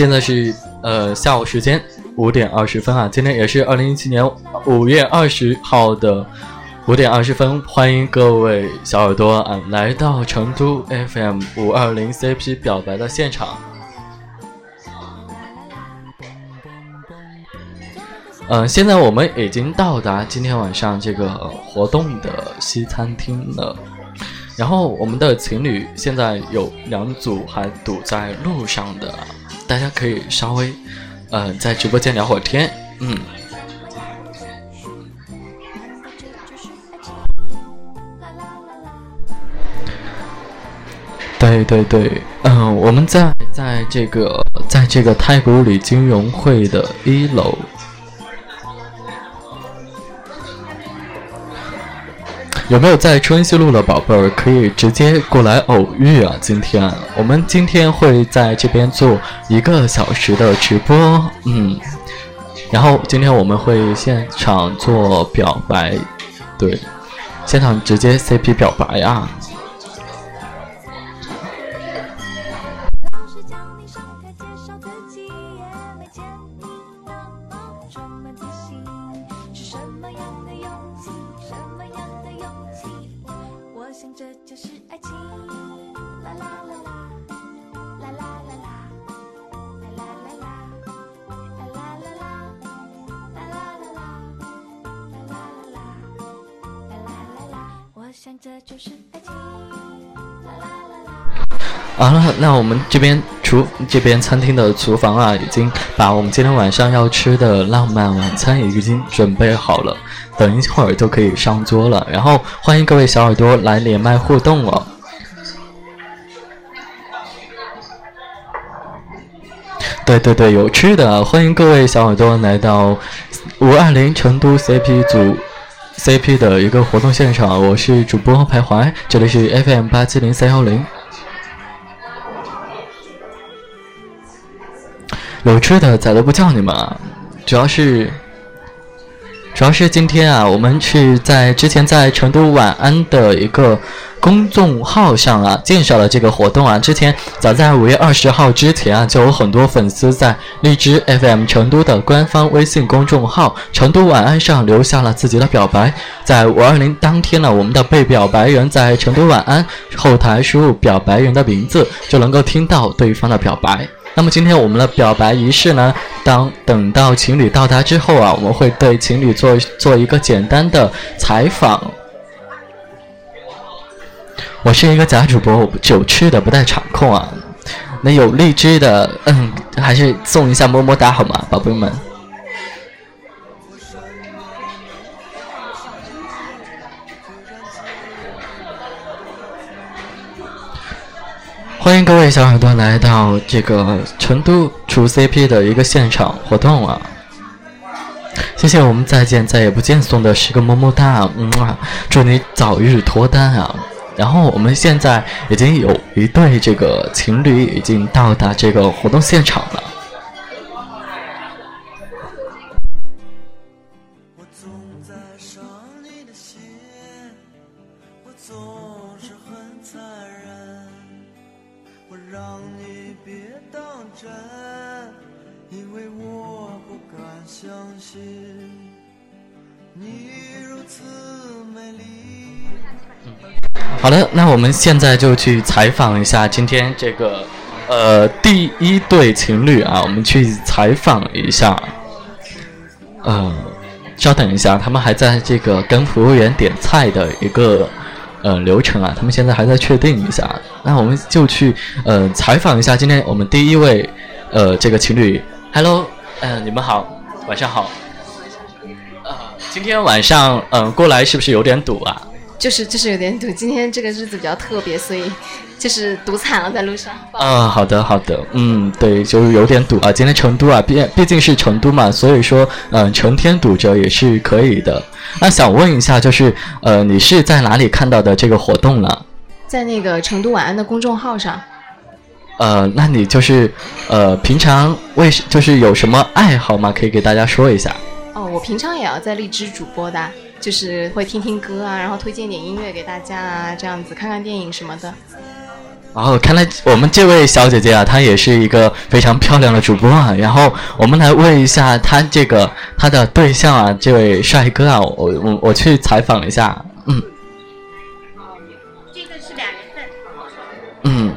现在是呃下午时间五点二十分啊，今天也是二零一七年五月二十号的五点二十分，欢迎各位小耳朵啊来到成都 FM 五二零 CP 表白的现场。嗯，现在我们已经到达今天晚上这个活动的西餐厅了。然后我们的情侣现在有两组还堵在路上的，大家可以稍微，呃，在直播间聊会儿天，嗯。对对对，嗯，我们在在这个在这个太古里金融会的一楼。有没有在春熙路的宝贝儿可以直接过来偶遇啊？今天我们今天会在这边做一个小时的直播，嗯，然后今天我们会现场做表白，对，现场直接 CP 表白啊。好了，那我们这边厨这边餐厅的厨房啊，已经把我们今天晚上要吃的浪漫晚餐已经准备好了，等一会儿就可以上桌了。然后欢迎各位小耳朵来连麦互动哦。对对对，有吃的，欢迎各位小耳朵来到五二零成都 CP 组。CP 的一个活动现场，我是主播徘徊，这里是 FM 八七零三幺零。有吃的咋都不叫你们啊？主要是，主要是今天啊，我们是在之前在成都晚安的一个。公众号上啊，介绍了这个活动啊。之前早在五月二十号之前啊，就有很多粉丝在荔枝 FM 成都的官方微信公众号“成都晚安”上留下了自己的表白。在五二零当天呢，我们的被表白人在成都晚安后台输入表白人的名字，就能够听到对方的表白。那么今天我们的表白仪式呢，当等到情侣到达之后啊，我们会对情侣做做一个简单的采访。我是一个假主播，我有吃的不带场控啊。那有荔枝的，嗯，还是送一下么么哒好吗，宝贝们？欢迎各位小耳朵来到这个成都出 CP 的一个现场活动啊！谢谢我们再见再也不见送的十个么么哒，嗯啊，祝你早日脱单啊！然后我们现在已经有一对这个情侣已经到达这个活动现场了。好的，那我们现在就去采访一下今天这个呃第一对情侣啊，我们去采访一下。呃，稍等一下，他们还在这个跟服务员点菜的一个呃流程啊，他们现在还在确定一下。那我们就去呃采访一下今天我们第一位呃这个情侣。Hello，嗯，你们好，晚上好。呃，今天晚上嗯过来是不是有点堵啊？就是就是有点堵，今天这个日子比较特别，所以就是堵惨了在路上。啊，好的好的，嗯，对，就是有点堵啊。今天成都啊，毕毕竟是成都嘛，所以说嗯，成天堵着也是可以的。那想问一下，就是呃，你是在哪里看到的这个活动呢？在那个成都晚安的公众号上。呃，那你就是呃，平常为就是有什么爱好吗？可以给大家说一下。哦，我平常也要在荔枝主播的。就是会听听歌啊，然后推荐点音乐给大家啊，这样子看看电影什么的。然后看来我们这位小姐姐啊，她也是一个非常漂亮的主播啊。然后我们来问一下她这个她的对象啊，这位帅哥啊，我我我去采访一下，嗯。这个是俩人份。嗯，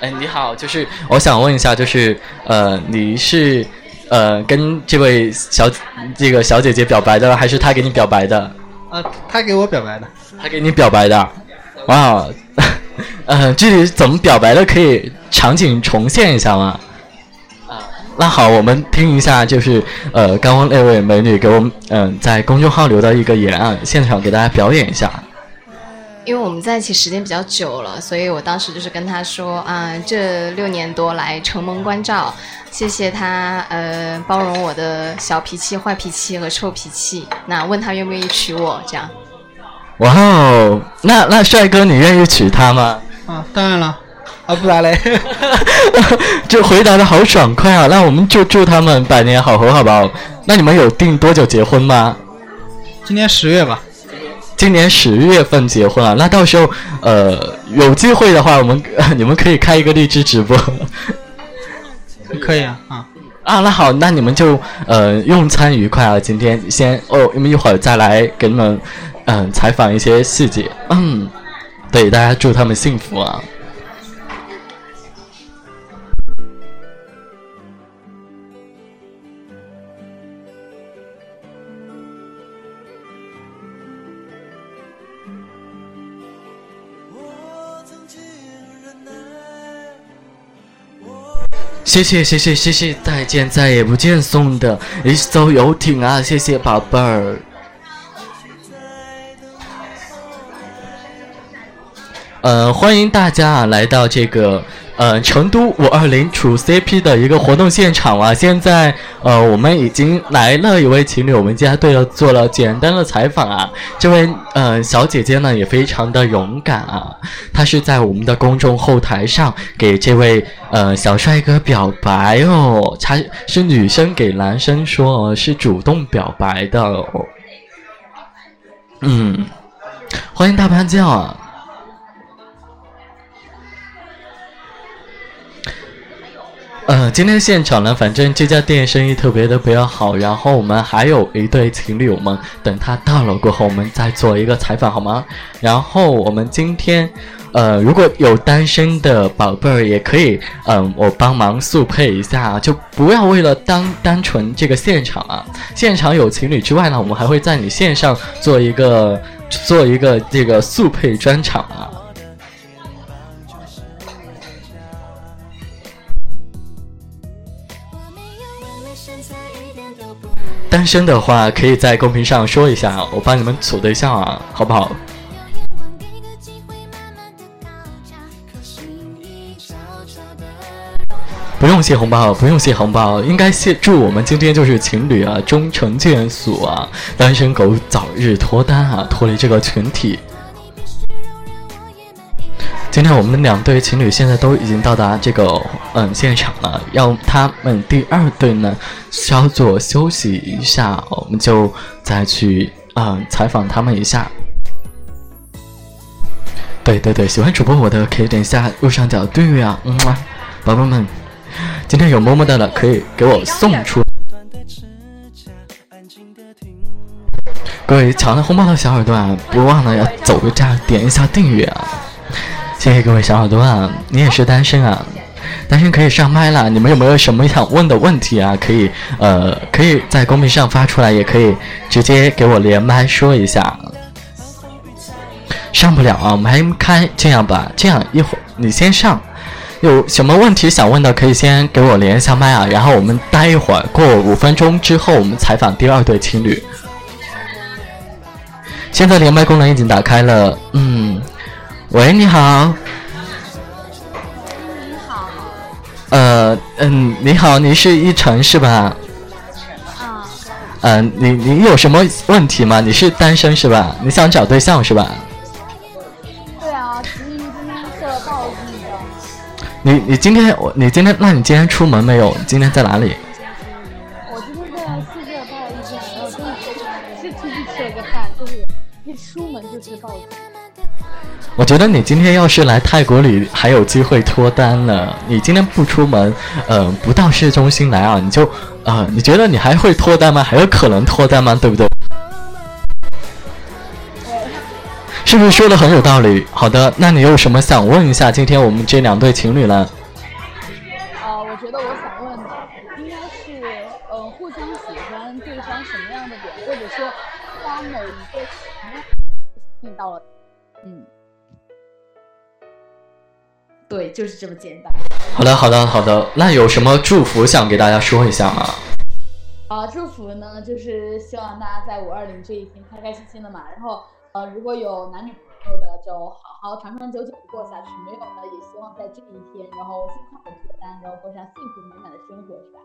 哎，你好，就是我想问一下，就是呃，你是呃跟这位小这个小姐姐表白的，还是她给你表白的？啊，她给我表白的。她给你表白的，哇。呃，具体怎么表白的，可以场景重现一下吗？啊，那好，我们听一下，就是呃，刚刚那位美女给我们嗯在公众号留的一个言啊，现场给大家表演一下。因为我们在一起时间比较久了，所以我当时就是跟他说啊，这六年多来承蒙关照，谢谢他呃包容我的小脾气、坏脾气和臭脾气。那问他愿不愿意娶我，这样。哇哦，那那帅哥，你愿意娶她吗？啊，当然了，啊，不然嘞，就回答的好爽快啊！那我们就祝他们百年好合，好不好？那你们有定多久结婚吗？今年十月吧。今年十月份结婚啊？那到时候呃有机会的话，我们 你们可以开一个荔枝直播。可以啊，啊啊，那好，那你们就呃用餐愉快啊！今天先哦，你们一会儿再来给你们。嗯，采访一些细节。嗯，对，大家祝他们幸福啊！谢谢谢谢谢谢，再见再也不见送的一艘游艇啊！谢谢宝贝儿。呃，欢迎大家啊，来到这个呃成都五二零处 CP 的一个活动现场啊！现在呃，我们已经来了一位情侣，我们家对了做了简单的采访啊。这位呃小姐姐呢，也非常的勇敢啊，她是在我们的公众后台上给这位呃小帅哥表白哦，她是女生给男生说，是主动表白的哦。嗯，欢迎大潘酱啊！呃，今天现场呢，反正这家店生意特别的比较好，然后我们还有一对情侣，我们等他到了过后，我们再做一个采访，好吗？然后我们今天，呃，如果有单身的宝贝儿，也可以，嗯，我帮忙速配一下，就不要为了单单纯这个现场啊，现场有情侣之外呢，我们还会在你线上做一个做一个这个速配专场啊。单身的话，可以在公屏上说一下，我帮你们处对象啊，好不好？不用谢红包，不用谢红包，应该谢祝我们今天就是情侣啊，终成眷属啊，单身狗早日脱单啊，脱离这个群体。今天我们两对情侣现在都已经到达这个嗯现场了，要他们第二对呢稍作休息一下，我们就再去嗯采访他们一下。对对对，喜欢主播我的可以点一下右上角订阅啊，嗯，宝宝们，今天有么么哒的可以给我送出。各位抢了红包的小耳朵啊，不忘了要走个站点一下订阅啊。谢谢各位小耳朵啊，你也是单身啊？单身可以上麦了，你们有没有什么想问的问题啊？可以呃，可以在公屏上发出来，也可以直接给我连麦说一下。上不了啊，我们还开这样吧，这样一会儿你先上，有什么问题想问的可以先给我连一下麦啊，然后我们待一会儿，过五分钟之后我们采访第二对情侣。现在连麦功能已经打开了，嗯。喂，你好。你好。呃，嗯，你好，你是一晨是吧？啊。嗯，你你有什么问题吗？你是单身是吧？你想找对象是吧？对啊，今天下了暴。你你今天我你今天那你今天出门没有？今天在哪里？我觉得你今天要是来泰国旅，还有机会脱单呢。你今天不出门，呃，不到市中心来啊，你就，呃，你觉得你还会脱单吗？还有可能脱单吗？对不对？是不是说的很有道理？好的，那你有什么想问一下今天我们这两对情侣呢？啊，我觉得我想问的应该是，呃，互相喜欢对方什么样的点，或者说他某一个什么样吸引到了，对，就是这么简单。好的，好的，好的。那有什么祝福想给大家说一下吗？啊，祝福呢，就是希望大家在五二零这一天开开心心的嘛。然后，呃，如果有男女朋友的，就好好长长久久的过下去；没有呢，也希望在这一天，然后尽快的脱单，然后过上幸福美满的生活，是吧？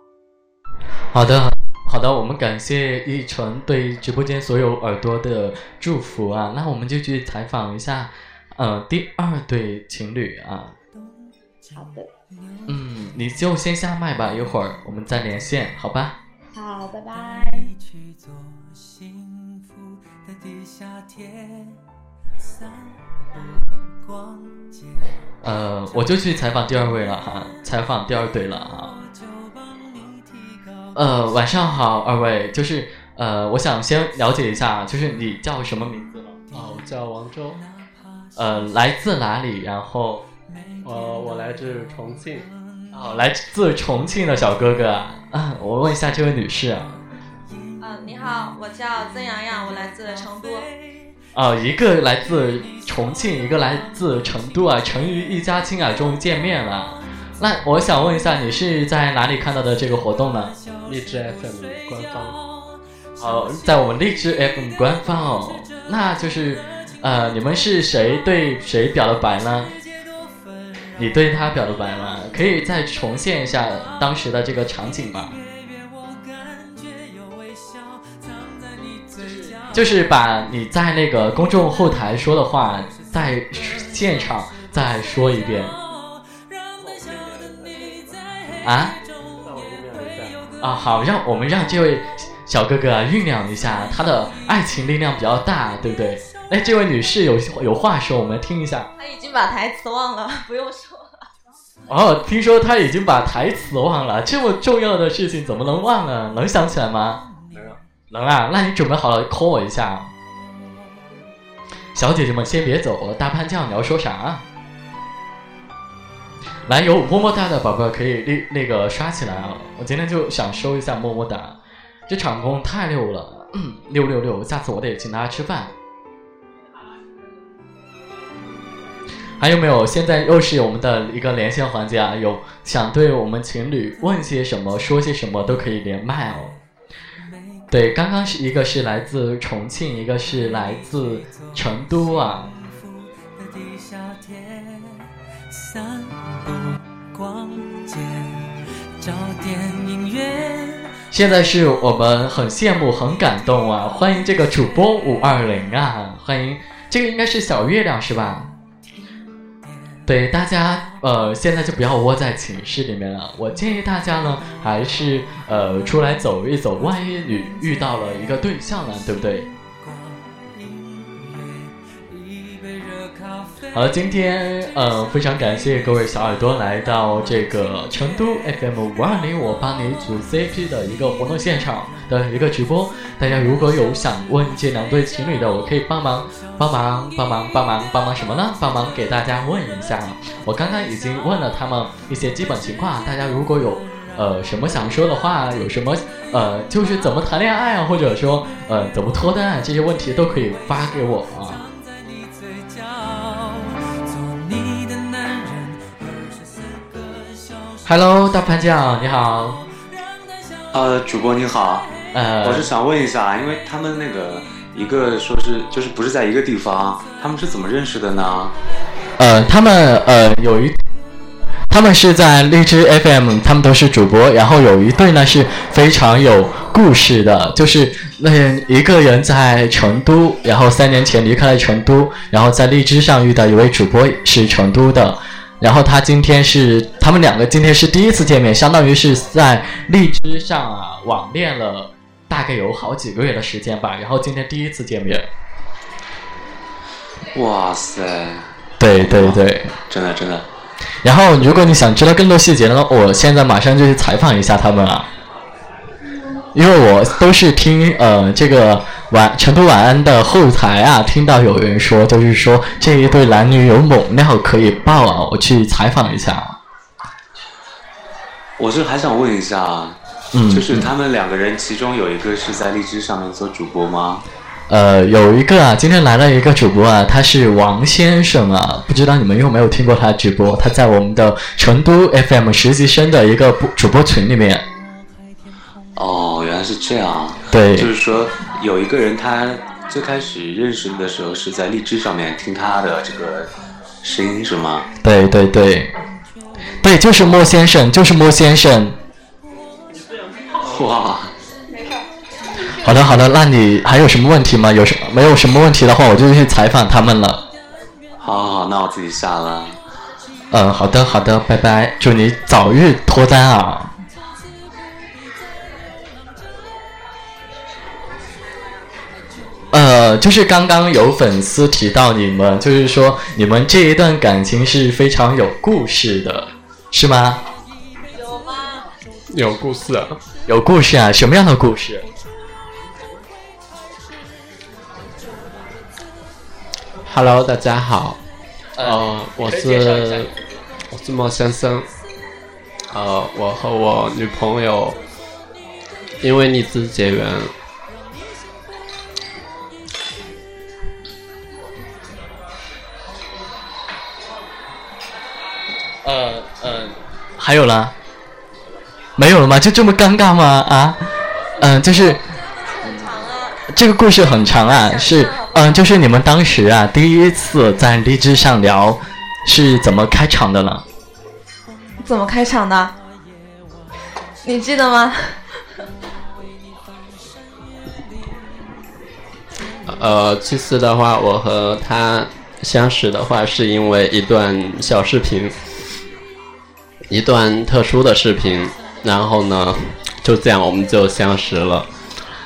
好的，好的，我们感谢一纯对直播间所有耳朵的祝福啊。那我们就去采访一下，呃，第二对情侣啊。好的，嗯，你就先下麦吧，一会儿我们再连线，好吧？好，拜拜。去做幸福的地下铁，散步逛街。呃，我就去采访第二位了哈，采访第二对了啊。就帮你提高呃，晚上好，二位，就是呃，我想先了解一下，就是你叫什么名字呢？哦，我叫王周，呃，来自哪里？然后呃，我来自重庆。哦，来自重庆的小哥哥啊，啊，我问一下这位女士啊，啊，你好，我叫曾洋洋，我来自成都。哦，一个来自重庆，一个来自成都啊，成渝一家亲啊，终于见面了。那我想问一下，你是在哪里看到的这个活动呢？荔枝 FM 官方。哦，在我们荔枝 FM 官方哦，那就是，呃，你们是谁对谁表的白呢？你对他表的白吗？可以再重现一下当时的这个场景吗？就是把你在那个公众后台说的话，在现场再说一遍。啊？啊，好，让我们让这位小哥哥酝酿一下，他的爱情力量比较大，对不对？哎，这位女士有有话说，我们听一下。他已经把台词忘了，不用说。哦，听说他已经把台词忘了，这么重要的事情怎么能忘呢？能想起来吗？能啊，那你准备好了 call 我一下。小姐姐们先别走，大潘酱你要说啥？来，有么么哒的宝宝可以那那个刷起来啊！我今天就想收一下么么哒，这场工太溜了，嗯六六六！下次我得请大家吃饭。还有没有？现在又是我们的一个连线环节啊！有想对我们情侣问些什么、说些什么都可以连麦哦。对，刚刚是一个是来自重庆，一个是来自成都啊。散步逛街，找点音乐。现在是我们很羡慕、很感动啊！欢迎这个主播五二零啊！欢迎这个应该是小月亮是吧？对大家，呃，现在就不要窝在寝室里面了。我建议大家呢，还是呃出来走一走，万一你遇到了一个对象呢，对不对？好，今天呃非常感谢各位小耳朵来到这个成都 FM 五二零，我帮你组 CP 的一个活动现场的一个直播。大家如果有想问这两对情侣的，我可以帮忙帮忙帮忙帮忙帮忙什么呢？帮忙给大家问一下。我刚刚已经问了他们一些基本情况，大家如果有呃什么想说的话，有什么呃就是怎么谈恋爱啊，或者说呃怎么脱单啊这些问题都可以发给我啊。Hello，大潘酱，你好。呃，主播你好，呃，我是想问一下，因为他们那个一个说是就是不是在一个地方，他们是怎么认识的呢？呃，他们呃有一，他们是在荔枝 FM，他们都是主播，然后有一对呢是非常有故事的，就是那一个人在成都，然后三年前离开了成都，然后在荔枝上遇到一位主播是成都的。然后他今天是他们两个今天是第一次见面，相当于是在荔枝上啊网恋了大概有好几个月的时间吧，然后今天第一次见面。哇塞，对对对。真的真的。然后，如果你想知道更多细节呢，我现在马上就去采访一下他们啊，因为我都是听呃这个晚成都晚安的后台啊，听到有人说，就是说这一对男女有猛料可以爆啊，我去采访一下。我是还想问一下，嗯，就是他们两个人，其中有一个是在荔枝上面做主播吗？呃，有一个啊，今天来了一个主播啊，他是王先生啊，不知道你们有没有听过他直播？他在我们的成都 FM 实习生的一个主播群里面。哦，原来是这样。对，就是说有一个人，他最开始认识你的时候是在荔枝上面听他的这个声音，是吗？对对对，对，就是莫先生，就是莫先生。哇。好的好的，那你还有什么问题吗？有什没有什么问题的话，我就去采访他们了。好好好，那我自己下了。嗯，好的好的，拜拜，祝你早日脱单啊！呃，就是刚刚有粉丝提到你们，就是说你们这一段感情是非常有故事的，是吗？有吗？有故事啊！有故事啊！什么样的故事？Hello，大家好，呃，我是我是莫先生，呃，我和我女朋友因为荔枝结缘，还有啦？没有了吗？就这么尴尬吗？啊？嗯，就是这个故事很长啊，是嗯，就是你们当时啊第一次在荔枝上聊是怎么开场的呢？怎么开场的？你记得吗？呃，其实的话，我和他相识的话，是因为一段小视频，一段特殊的视频，然后呢，就这样我们就相识了。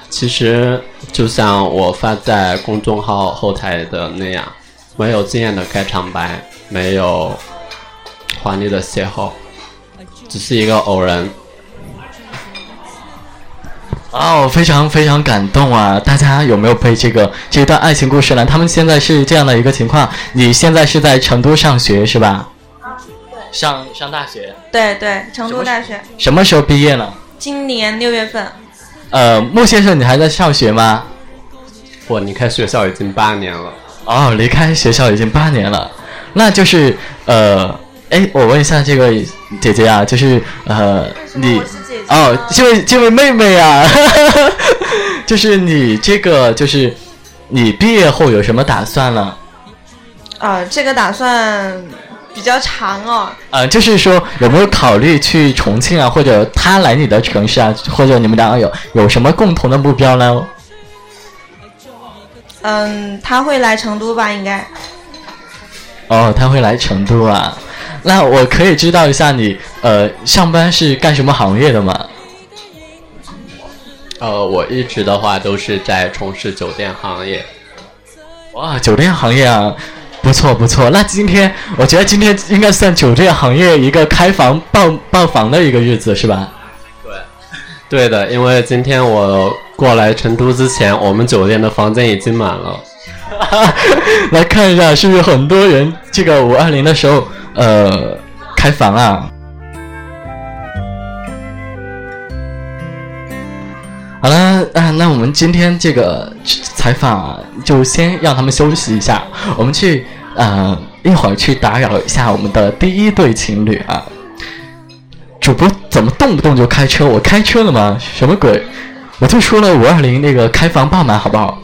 其实就像我发在公众号后台的那样，没有惊艳的开场白，没有华丽的邂逅，只是一个偶然。哦，非常非常感动啊！大家有没有被这个这段爱情故事呢？他们现在是这样的一个情况，你现在是在成都上学是吧？上上大学。对对，成都大学。什么时候毕业呢？今年六月份。呃，穆先生，你还在上学吗？我离开学校已经八年了。哦，离开学校已经八年了，那就是呃，哎，我问一下这个姐姐啊，就是呃，你哦，这位这位妹妹啊，就是你这个就是你毕业后有什么打算呢？啊，这个打算比较长哦。呃，就是说有没有考虑去重庆啊，或者他来你的城市啊，或者你们两个有有什么共同的目标呢？嗯，他会来成都吧？应该。哦，他会来成都啊？那我可以知道一下你呃上班是干什么行业的吗？呃，我一直的话都是在从事酒店行业。哇，酒店行业啊，不错不错。那今天我觉得今天应该算酒店行业一个开房爆爆房的一个日子是吧？对，对的，因为今天我过来成都之前，我们酒店的房间已经满了。来看一下，是不是很多人这个五二零的时候呃开房啊？好了，啊，那我们今天这个采访啊，就先让他们休息一下，我们去呃一会儿去打扰一下我们的第一对情侣啊。主播怎么动不动就开车？我开车了吗？什么鬼？我就说了五二零那个开房爆满，好不好？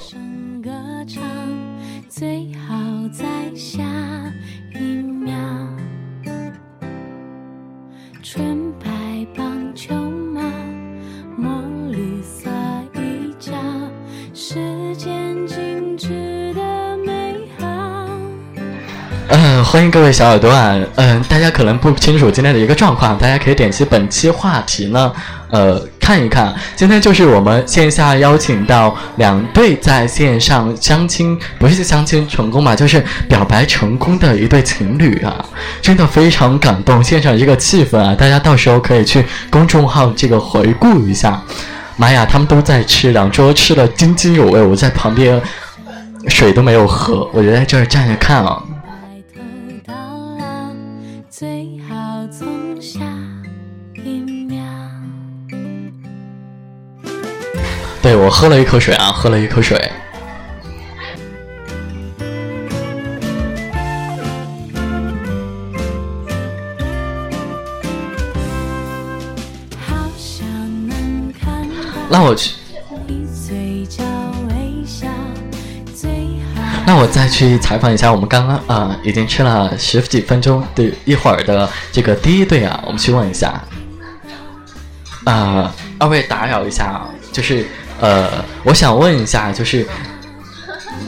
欢迎各位小耳朵啊！嗯，大家可能不清楚今天的一个状况，大家可以点击本期话题呢，呃，看。一看。今天就是我们线下邀请到两对在线上相亲，不是相亲成功嘛，就是表白成功的一对情侣啊，真的非常感动。现场这个气氛啊，大家到时候可以去公众号这个回顾一下。妈呀，他们都在吃，两桌吃的津津有味，我在旁边水都没有喝，我就在这儿站着看啊。对我喝了一口水啊，喝了一口水。那我去，那我再去采访一下我们刚刚啊、已经吃了十几分钟的一会儿的这个第一对啊，我们去问一下。啊、二位打扰一下啊，就是呃，我想问一下，就是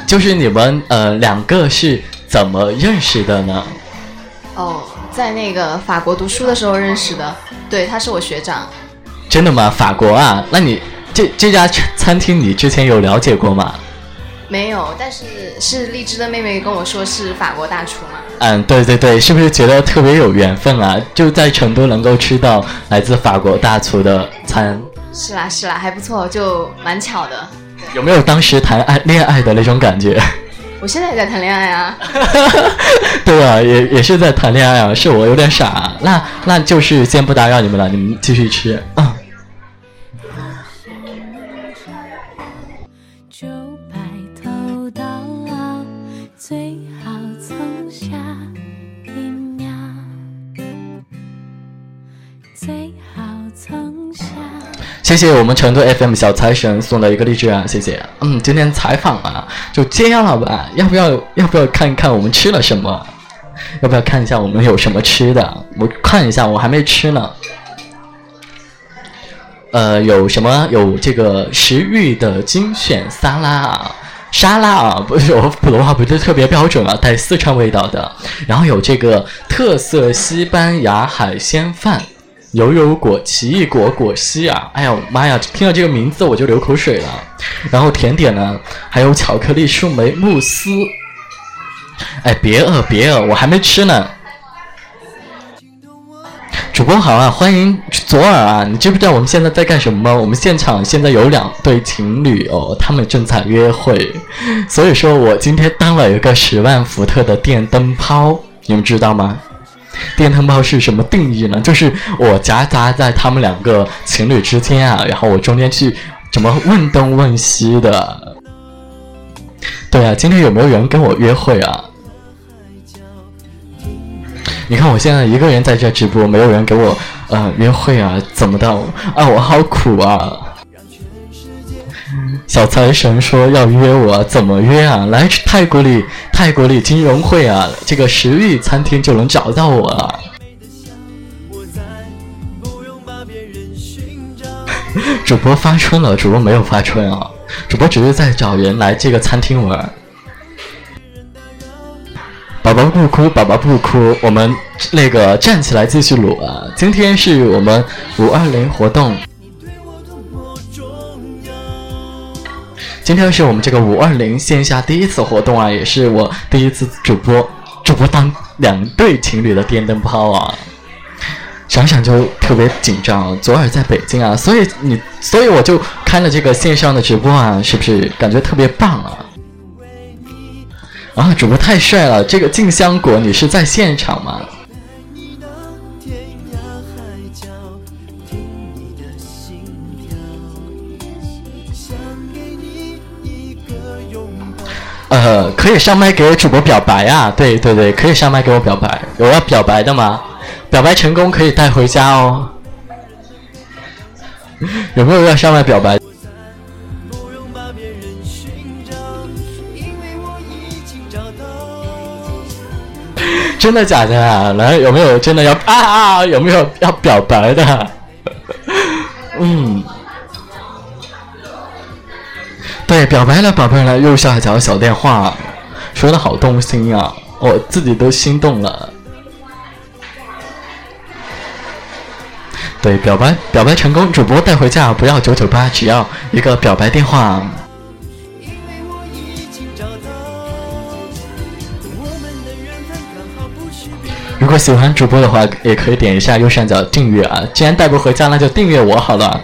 就是你们呃两个是怎么认识的呢？哦，在那个法国读书的时候认识的，对，他是我学长。真的吗？法国啊？那你这这家餐厅你之前有了解过吗？没有，但是是荔枝的妹妹跟我说是法国大厨嘛。嗯，对对对，是不是觉得特别有缘分啊？就在成都能够吃到来自法国大厨的餐，是啦是啦，还不错，就蛮巧的。有没有当时谈爱恋爱的那种感觉？我现在也在谈恋爱啊。对啊，也也是在谈恋爱啊，是我有点傻。那那就是先不打扰你们了，你们继续吃。嗯，谢谢我们成都 FM 小财神送的一个荔枝啊，谢谢。嗯，今天采访啊，就这样了吧？要不要要不要看一看我们吃了什么？要不要看一下我们有什么吃的？我看一下，我还没吃呢。呃，有什么？有这个食欲的精选沙拉啊，沙拉啊，不是我普通话不是特别标准啊，带四川味道的。然后有这个特色西班牙海鲜饭，油油果、奇异果果昔啊，哎呦妈呀，听到这个名字我就流口水了。然后甜点呢，还有巧克力树莓慕斯。哎，别饿别饿，我还没吃呢。主播好啊，欢迎左耳啊！你知不知道我们现在在干什么吗？我们现场现在有两对情侣哦，他们正在约会，所以说我今天当了一个十万伏特的电灯泡，你们知道吗？电灯泡是什么定义呢？就是我夹杂在他们两个情侣之间啊，然后我中间去怎么问东问西的。对啊，今天有没有人跟我约会啊？你看我现在一个人在这直播，没有人给我呃约会啊，怎么的啊？我好苦啊！小财神说要约我，怎么约啊？来泰国里，泰国里金融会啊，这个食欲餐厅就能找到我啊。主播发春了，主播没有发春啊，主播只是在找人来这个餐厅玩。宝宝不哭，宝宝不哭，我们那个站起来继续录啊！今天是我们五二零活动，今天是我们这个五二零线下第一次活动啊，也是我第一次主播，主播当两对情侣的电灯泡啊，想想就特别紧张。左耳在北京啊，所以你，所以我就开了这个线上的直播啊，是不是感觉特别棒啊？啊，主播太帅了！这个静香果，你是在现场吗？呃，可以上麦给主播表白啊！对对对，可以上麦给我表白。有要表白的吗？表白成功可以带回家哦。有没有要上麦表白？真的假的啊？来，有没有真的要啊啊？有没有要表白的？嗯，对，表白了，宝贝了右下角小电话，说的好动心啊，我自己都心动了。对，表白表白成功，主播带回家，不要九九八，只要一个表白电话。如果喜欢主播的话，也可以点一下右上角订阅啊。既然带不回家，那就订阅我好了。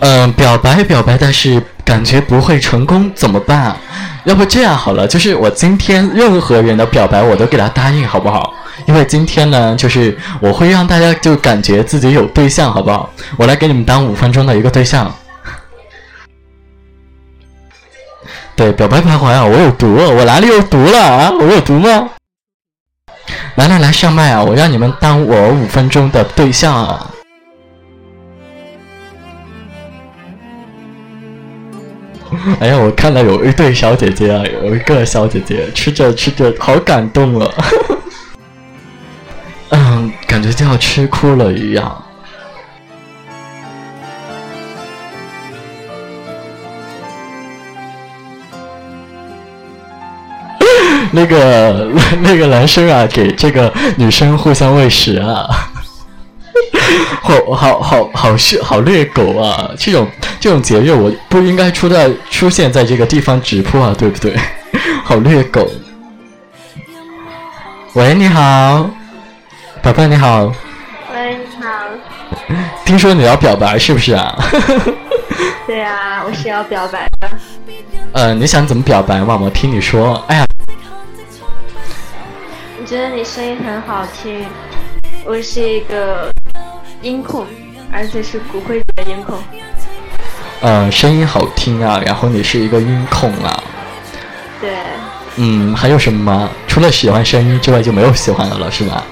嗯，表白表白，但是感觉不会成功，怎么办？要不这样好了，就是我今天任何人的表白我都给他答应，好不好？因为今天呢，就是我会让大家就感觉自己有对象，好不好？我来给你们当五分钟的一个对象。对，表白徘徊啊，我有毒，我哪里有毒了啊？我有毒吗？来来来，上麦啊！我让你们当我五分钟的对象啊！哎呀，我看到有一对小姐姐啊，有一个小姐姐吃着吃着，好感动了，嗯，感觉就要吃哭了一样。那个那个男生啊，给这个女生互相喂食啊，好好好好是好虐狗啊！这种这种节日我不应该出在出现在这个地方直播啊，对不对？好虐狗。喂，你好，宝贝，你好，喂，你好。听说你要表白是不是啊？对啊，我是要表白的。呃，你想怎么表白嘛？我听你说。哎呀，我觉得你声音很好听，我是一个音控，而且是骨灰级的音控。呃，声音好听啊，然后你是一个音控啊。对，嗯，还有什么吗？除了喜欢声音之外，就没有喜欢的了，是吧？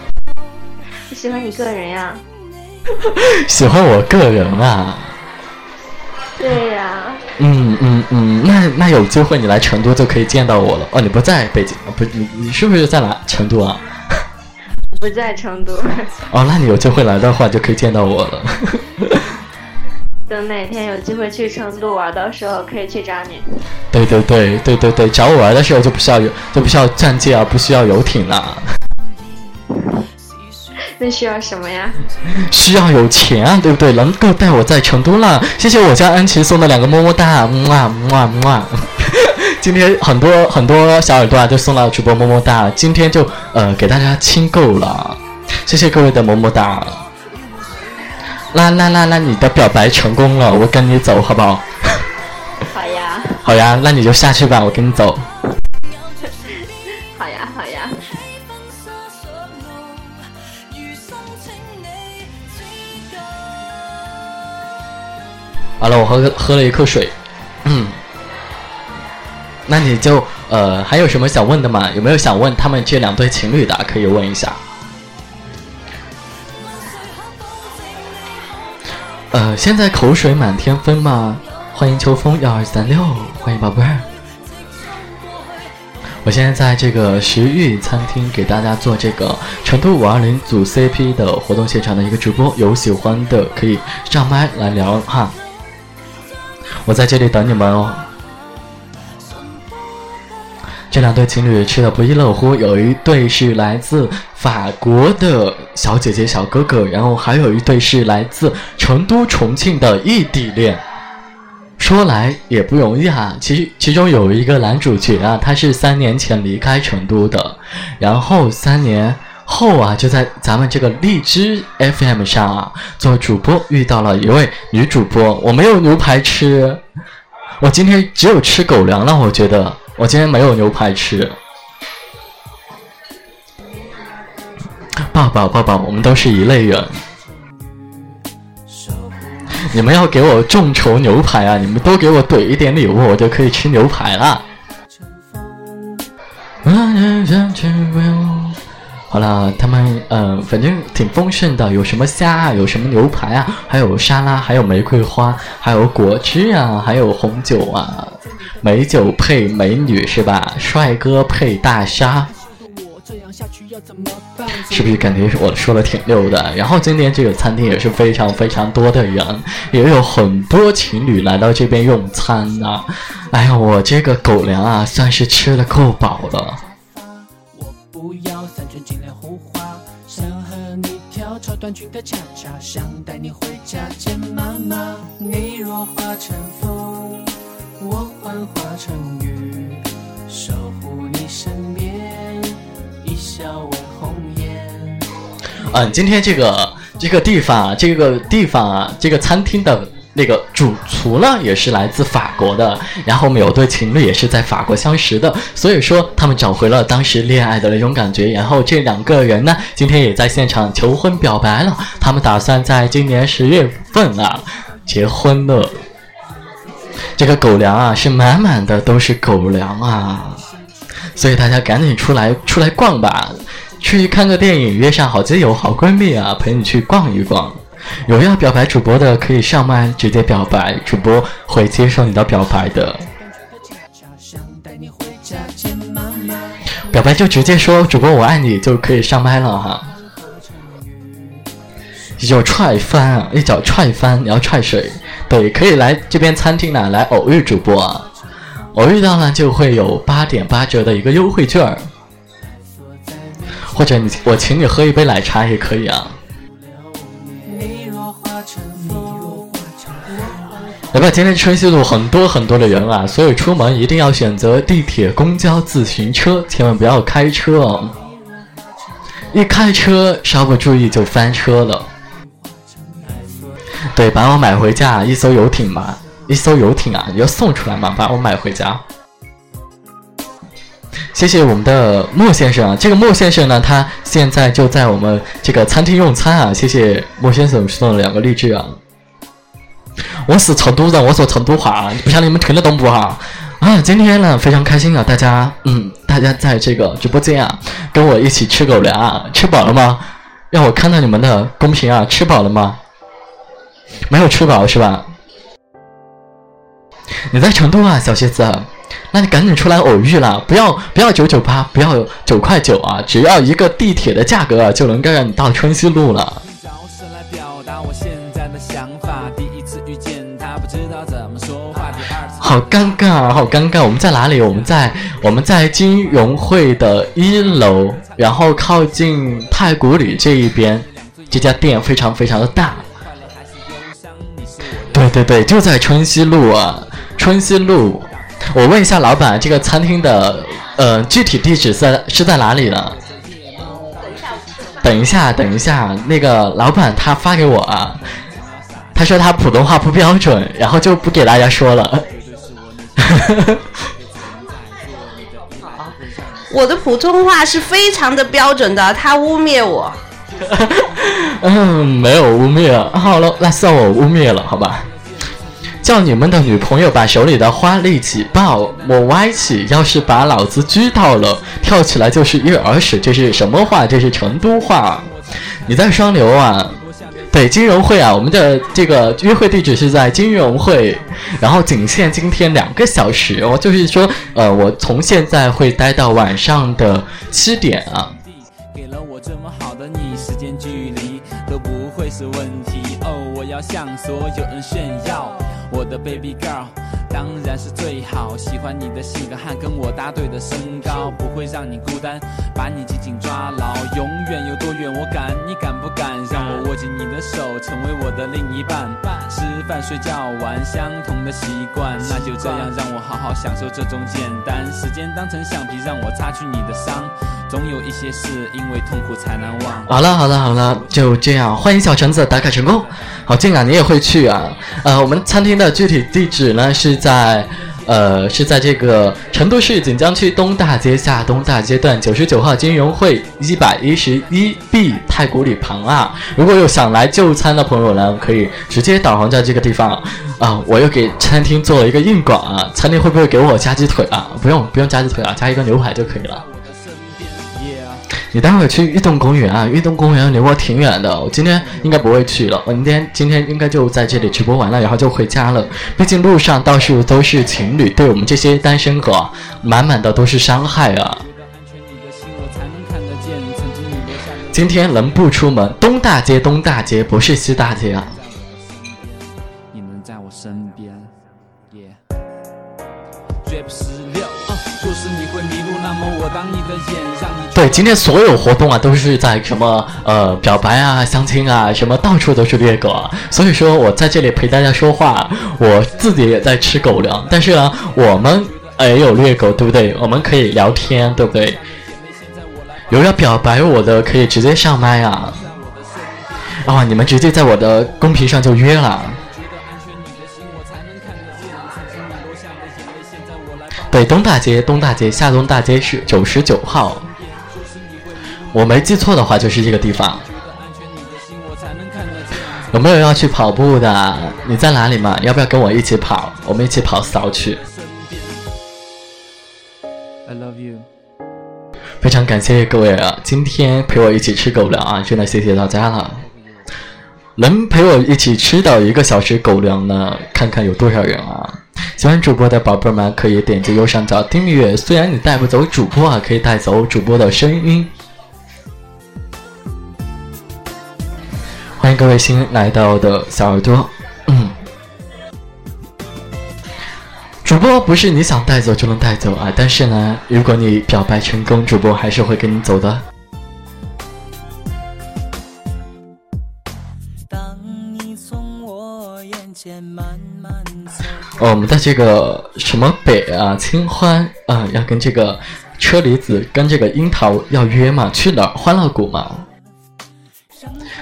我喜欢你个人呀。喜欢我个人啊。对呀、嗯嗯嗯，那那有机会你来成都就可以见到我了。哦，你不在北京啊？不，你你是不是在哪？成都啊？不在成都。哦，那你有机会来的话就可以见到我了。等哪天有机会去成都玩的时候，可以去找你。对对对对对对，找我玩的时候就不需要有就不需要钻戒啊，不需要游艇了，那需要什么呀？需要有钱啊，对不对？能够带我在成都了，谢谢我家安琪送的两个么么哒，么啊么啊么啊。今天很多很多小耳朵啊都送了主播么么哒，今天就呃给大家亲够了，谢谢各位的么么哒。啦啦啦啦，你的表白成功了，我跟你走好不好？好呀，好呀，那你就下去吧，我跟你走。好呀，好呀。好了，我喝喝了一口水。嗯，那你就呃还有什么想问的吗？有没有想问他们这两对情侣的？可以问一下。呃，现在口水满天飞吗？欢迎秋风幺二三六，欢迎宝贝儿。我现在在这个食欲餐厅给大家做这个成都五二零组 CP 的活动现场的一个直播，有喜欢的可以上麦来聊哈。我在这里等你们哦。这两对情侣吃的不亦乐乎，有一对是来自法国的小姐姐小哥哥，然后还有一对是来自成都重庆的异地恋。说来也不容易哈，其实其中有一个男主角啊，他是三年前离开成都的，然后三年后啊，就在咱们这个荔枝 FM 上啊做主播，遇到了一位女主播。我没有牛排吃，我今天只有吃狗粮了。我觉得我今天没有牛排吃。爸爸爸爸，我们都是一类人。你们要给我众筹牛排啊！你们都给我怼一点礼物，我就可以吃牛排了。好了，他们呃，反正挺丰盛的，有什么虾啊，有什么牛排啊，还有沙拉，还有玫瑰花，还有果汁啊，还有红酒啊，美酒配美女是吧？帅哥配大虾。是不是感觉我说的挺溜的？然后今天这个餐厅也是非常非常多的人也有很多情侣来到这边用餐呢？哎呀我这个狗粮啊算是吃了够饱了。我不要三寸金莲胡想和你跳超短裙的恰恰想带你回家见妈妈。你若化成风我幻化成雨，守护你身边，一笑为红颜。嗯，今天这个这个地方啊，这个地方啊，这个餐厅的那个主厨呢，也是来自法国的。然后我们有对情侣也是在法国相识的，所以说他们找回了当时恋爱的那种感觉。然后这两个人呢，今天也在现场求婚表白了，他们打算在今年十月份啊结婚了。这个狗粮啊，是满满的都是狗粮啊，所以大家赶紧出来出来逛吧。去看个电影，约上好基友、好闺蜜啊，陪你去逛一逛。有要表白主播的，可以上麦直接表白，主播会接受你的表白的。表白就直接说“主播我爱你”就可以上麦了哈。一脚踹翻啊！一脚踹翻，你要踹谁？对，可以来这边餐厅呢，来偶遇主播啊。偶遇到了就会有八点八折的一个优惠券儿。或者你我请你喝一杯奶茶也可以啊。来吧，今天春熙路很多很多的人啊，所以出门一定要选择地铁、公交、自行车，千万不要开车哦。一开车稍不注意就翻车了。对，把我买回家，一艘游艇嘛，一艘游艇啊，你要送出来嘛，把我买回家。谢谢我们的莫先生啊，这个莫先生呢，他现在就在我们这个餐厅用餐啊。谢谢莫先生送了两个励志啊。我是成都人，我说成都话，不晓得你们听得懂不哈？啊，今天呢非常开心啊，大家嗯，大家在这个直播间啊，跟我一起吃狗粮啊，吃饱了吗？让我看到你们的公屏啊，吃饱了吗？没有吃饱是吧？你在成都啊，小蝎子。那你赶紧出来偶遇了，不要不要九九八，不要九块九啊，只要一个地铁的价格就能够让你到春熙路了。好尴尬啊，好尴尬！我们在哪里？我们在我们在金融汇的一楼，然后靠近太古里这一边，这家店非常非常的大。对对对，就在春熙路啊，春熙路。我问一下老板，这个餐厅的呃具体地址在是在哪里呢？等一下，等一下，那个老板他发给我啊，他说他普通话不标准，然后就不给大家说了。我的普通话是非常的标准的，他污蔑我。嗯，没有污蔑。好了，那算我污蔑了，好吧。叫你们的女朋友把手里的花立起抱，我歪起。要是把老子狙到了，跳起来就是一耳屎。这是什么话？这是成都话。你在双流啊？对，金融会啊。我们的这个约会地址是在金融会，然后仅限今天两个小时哦。就是说，呃，我从现在会待到晚上的七点啊。给了我这么好的你，时间距离都不会是问题哦。我要向所有人炫耀。我的 baby girl 当然是最好，喜欢你的性格和跟我搭对的身高，不会让你孤单，把你紧紧抓牢，永远有多远我敢，你敢不敢让我握紧你的手，成为我的另一半？吃饭睡觉玩相同的习惯，那就这样让我好好享受这种简单。时间当成橡皮，让我擦去你的伤，总有一些事因为痛苦才难忘。好了好了好了，就这样，欢迎小橙子打卡成功。好静啊，你也会去啊？呃，我们餐厅的具体地址呢是在，呃，是在这个成都市锦江区东大街下东大街段九十九号金融汇一百一十一 B 太古里旁啊。如果有想来就餐的朋友呢，可以直接导航在这个地方啊。我又给餐厅做了一个硬广啊，餐厅会不会给我加鸡腿啊？不用，不用加鸡腿啊，加一个牛排就可以了。你待会儿去运动公园啊！运动公园离我挺远的，我今天应该不会去了。我今天今天应该就在这里直播完了，然后就回家了。毕竟路上到处都是情侣，对我们这些单身狗，满满的都是伤害啊！今天能不出门，东大街东大街不是西大街啊！对，今天所有活动啊，都是在什么呃表白啊、相亲啊，什么到处都是猎狗啊。所以说我在这里陪大家说话，我自己也在吃狗粮。但是呢，我们也有猎狗，对不对？我们可以聊天，对不对？有要表白我的，可以直接上麦啊。哦，你们直接在我的公屏上就约了。对，东大街，东大街，下东大街是九十九号。我没记错的话，就是这个地方。有没有要去跑步的？你在哪里嘛？要不要跟我一起跑？我们一起跑骚去。I love you。非常感谢各位啊，今天陪我一起吃狗粮啊，真的谢谢大家了。能陪我一起吃到一个小时狗粮呢？看看有多少人啊！喜欢主播的宝贝们可以点击右上角订阅。虽然你带不走主播啊，可以带走主播的声音。欢迎各位新来到的小耳朵，嗯，主播不是你想带走就能带走啊，但是呢，如果你表白成功，主播还是会跟你走的。哦，我们的这个什么北啊，清欢啊，要跟这个车厘子跟这个樱桃要约嘛？去哪儿？欢乐谷嘛？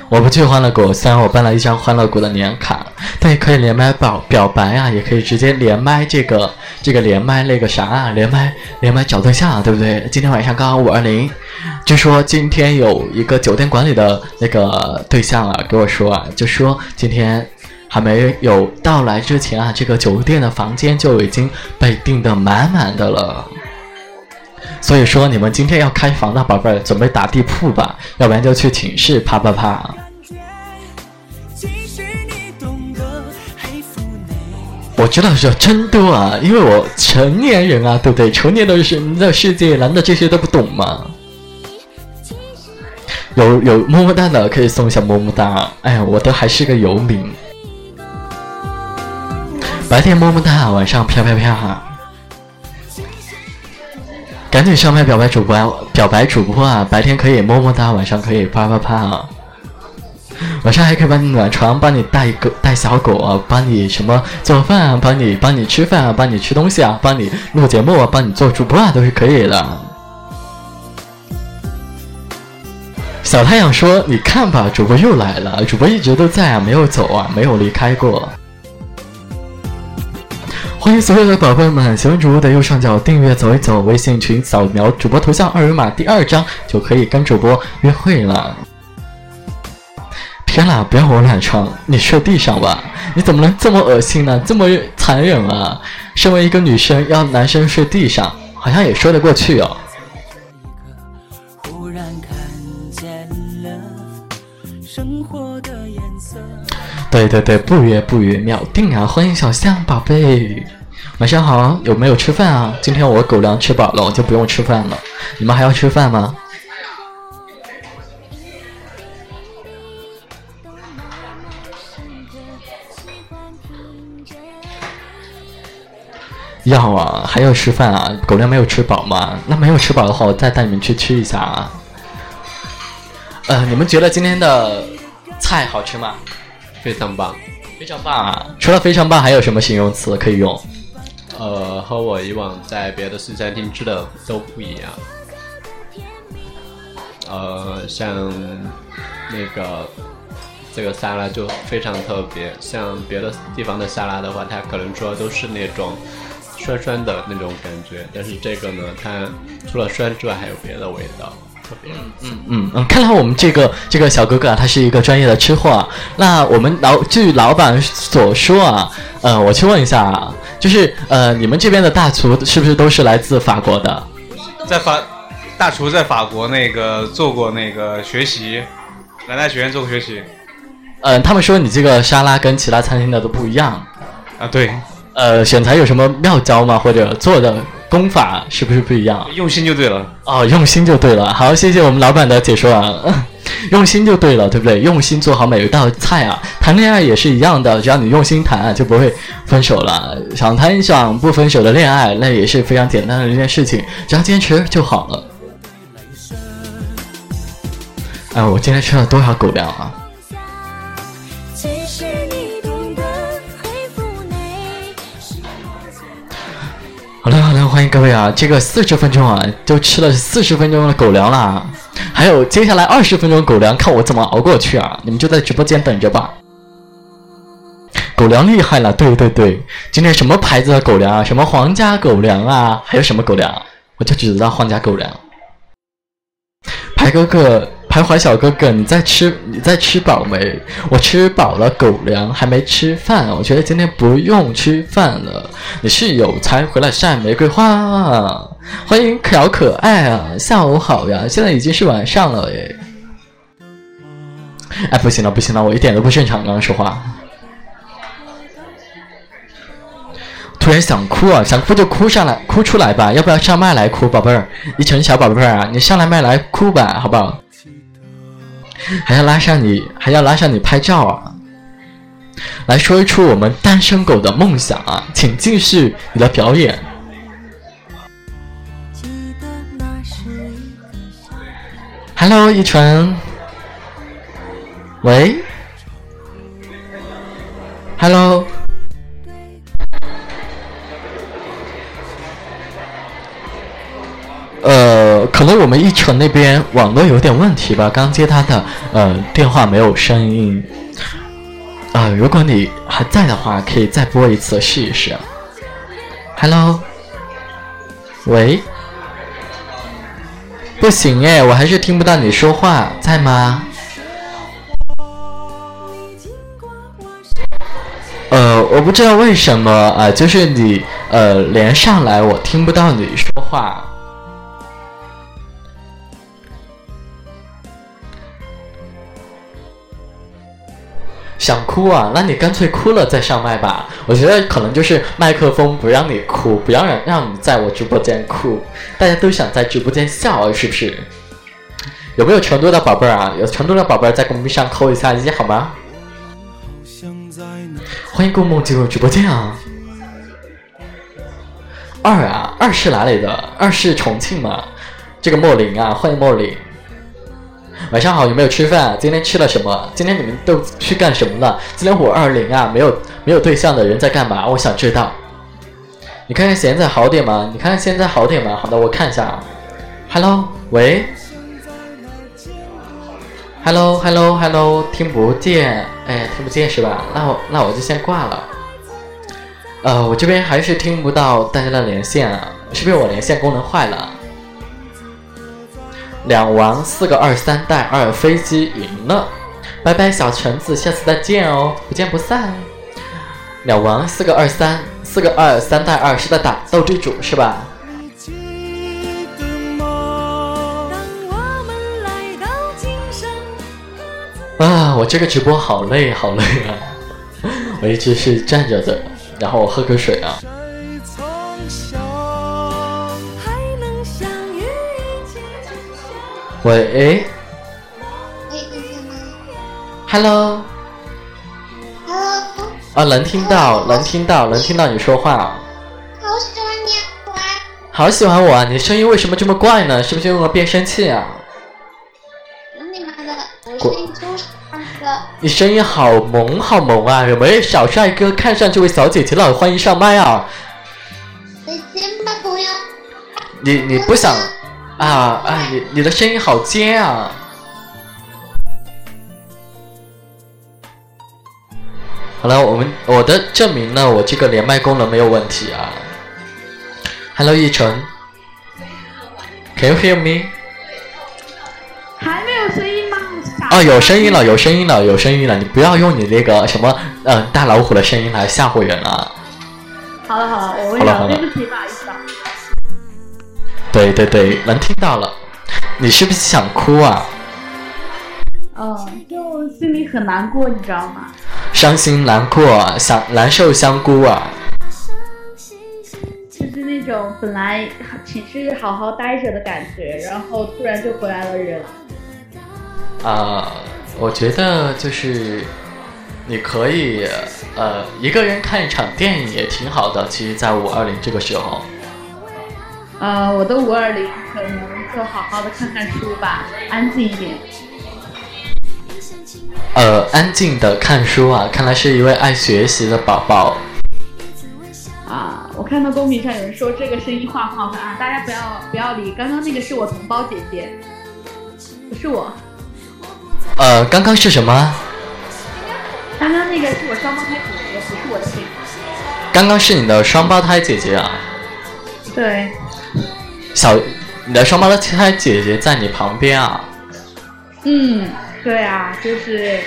我不去欢乐谷，虽然我办了一张欢乐谷的年卡，但也可以连麦表表白啊，也可以直接连麦这个这个连麦那个啥啊，连麦连麦找对象啊，对不对？今天晚上刚好五二零，据说今天有一个酒店管理的那个对象啊，给我说啊，就说今天还没有到来之前啊，这个酒店的房间就已经被订得满满的了。所以说，你们今天要开房的宝贝儿，准备打地铺吧，要不然就去寝室啪啪啪。我知道是真多啊，因为我成年人啊，对不对？成年的人的世界，难道这些都不懂吗？有有么么哒的可以送一下么么哒。哎呀，我都还是个游民，白天么么哒，晚上啪啪啪。赶紧上麦表白主播，表白主播啊！白天可以么么哒，晚上可以啪啪啪啊！晚上还可以帮你暖床，帮你带狗带小狗啊，帮你什么做饭啊，帮你帮你吃饭啊，帮你吃东西啊，帮你录节目啊，帮你做主播啊，都是可以的。小太阳说：“你看吧，主播又来了，主播一直都在啊，没有走啊，没有离开过。”欢迎所有的宝贝们，喜欢主播的右上角订阅走一走，微信群扫描主播头像二维码第二张就可以跟主播约会了。天啦，不要我懒床，你睡地上吧？你怎么能这么恶心呢？这么残忍啊！身为一个女生，要男生睡地上，好像也说得过去哦。对对对，不约不约，秒定啊！欢迎小象宝贝。晚上好，有没有吃饭啊？今天我狗粮吃饱了，我就不用吃饭了。你们还要吃饭吗？要啊，还要吃饭啊？狗粮没有吃饱吗？那没有吃饱的话，我再带你们去吃一下啊。呃，你们觉得今天的菜好吃吗？非常棒，非常棒啊！除了非常棒，还有什么形容词可以用？呃，和我以往在别的西餐厅吃的都不一样。呃，像那个这个沙拉就非常特别，像别的地方的沙拉的话，它可能说都是那种酸酸的那种感觉，但是这个呢，它除了酸之外还有别的味道。嗯嗯嗯嗯，看来我们这个这个小哥哥啊，他是一个专业的吃货、啊。那我们老据老板所说啊，呃，我去问一下啊，就是呃，你们这边的大厨是不是都是来自法国的？在法大厨在法国那个做过那个学习，南大学院做过学习。嗯、呃，他们说你这个沙拉跟其他餐厅的都不一样啊，对。呃，选材有什么妙招吗？或者做的功法是不是不一样？用心就对了。哦，用心就对了。好，谢谢我们老板的解说啊。用心就对了，对不对？用心做好每一道菜啊。谈恋爱也是一样的，只要你用心谈，就不会分手了。想谈一场不分手的恋爱，那也是非常简单的一件事情，只要坚持就好了。哎，我今天吃了多少狗粮啊？好了好了，欢迎各位啊！这个四十分钟啊，就吃了四十分钟的狗粮啦，还有接下来二十分钟狗粮，看我怎么熬过去啊！你们就在直播间等着吧。狗粮厉害了，对对对，今天什么牌子的狗粮啊？什么皇家狗粮啊？还有什么狗粮？我就只知道皇家狗粮。排哥哥，徘徊小哥哥，你在吃你在吃饱没？我吃饱了，狗粮还没吃饭。我觉得今天不用吃饭了。你是有才回来晒玫瑰花？欢迎小可爱啊！下午好呀，现在已经是晚上了耶。哎，不行了不行了，我一点都不正常，刚刚说话。突然想哭啊，想哭就哭上来，哭出来吧，要不要上麦来哭，宝贝儿？一晨小宝贝儿啊，你上来麦来哭吧，好不好？还要拉上你，还要拉上你拍照啊！来说一出我们单身狗的梦想啊，请继续你的表演。Hello，一晨。喂。Hello。呃，可能我们一城那边网络有点问题吧，刚接他的呃电话没有声音。啊、如果你还在的话，可以再播一次试一试。Hello，喂，不行哎，我还是听不到你说话，在吗？呃，我不知道为什么啊、呃就是你呃连上来我听不到你说话。想哭啊？那你干脆哭了再上麦吧。我觉得可能就是麦克风不让你哭，不让让让你在我直播间哭，大家都想在直播间笑，是不是？有没有成都的宝贝儿啊？有成都的宝贝儿在公屏上扣一下一好吗？欢迎顾梦进入直播间啊！二啊，二是哪里的？二是重庆嘛？这个莫林啊，欢迎莫林。晚上好，有没有吃饭？今天吃了什么？今天你们都去干什么了？今天五二零啊，没有没有对象的人在干嘛？我想知道。你看看现在好点吗？你看看现在好点吗？好的，我看一下啊。Hello，喂。Hello，Hello，Hello，听不见，哎，听不见是吧？那我那我就先挂了。呃，我这边还是听不到大家的连线啊，是不是我连线功能坏了？两王四个二三带二飞机赢了，拜拜小橙子，下次再见哦，不见不散。两王四个二三，四个二三带二是在打斗地主是吧？啊，我这个直播好累好累啊！我一直是站着的，然后我喝口水啊。喂，Hello，啊，能听到，能听到，能听到你说话。好喜欢你，好喜欢我啊！你声音为什么这么怪呢？是不是用了变声器啊？你妈的，我声音就是这样的。你声音好萌，好萌啊！有没有小帅哥看上这位小姐姐了？欢迎上麦啊！再见吧，朋友。你你不想啊？啊，你你的声音好尖啊！好了，我们我的证明呢，我这个连麦功能没有问题啊。Hello，一晨，Can you hear me？还没有声音吗？哦，有声音了，有声音了，有声音了！你不要用你那个什么嗯、呃大老虎的声音来吓唬人啊！好了好了，我问好了好了你对不起，不好意思啊。对对对，能听到了。你是不是想哭啊？嗯，就心里很难过，你知道吗？伤心难过，想难受香菇啊！就是那种本来寝室好好待着的感觉，然后突然就回来了人。啊、我觉得就是你可以呃一个人看一场电影也挺好的。其实，在五二零这个时候，呃，我的五二零可能就好好的看看书吧，安静一点。呃，安静的看书啊，看来是一位爱学习的宝宝。啊，我看到公屏上有人说这个声音画很好看啊，大家不要不要理，刚刚那个是我同胞姐姐，不是我，呃，刚刚是什么？刚刚那个是我双胞胎姐姐，不是我的姐姐。刚刚是你的双胞胎姐姐啊，对，小，你的双胞胎姐姐在你旁边啊，嗯，对啊，就是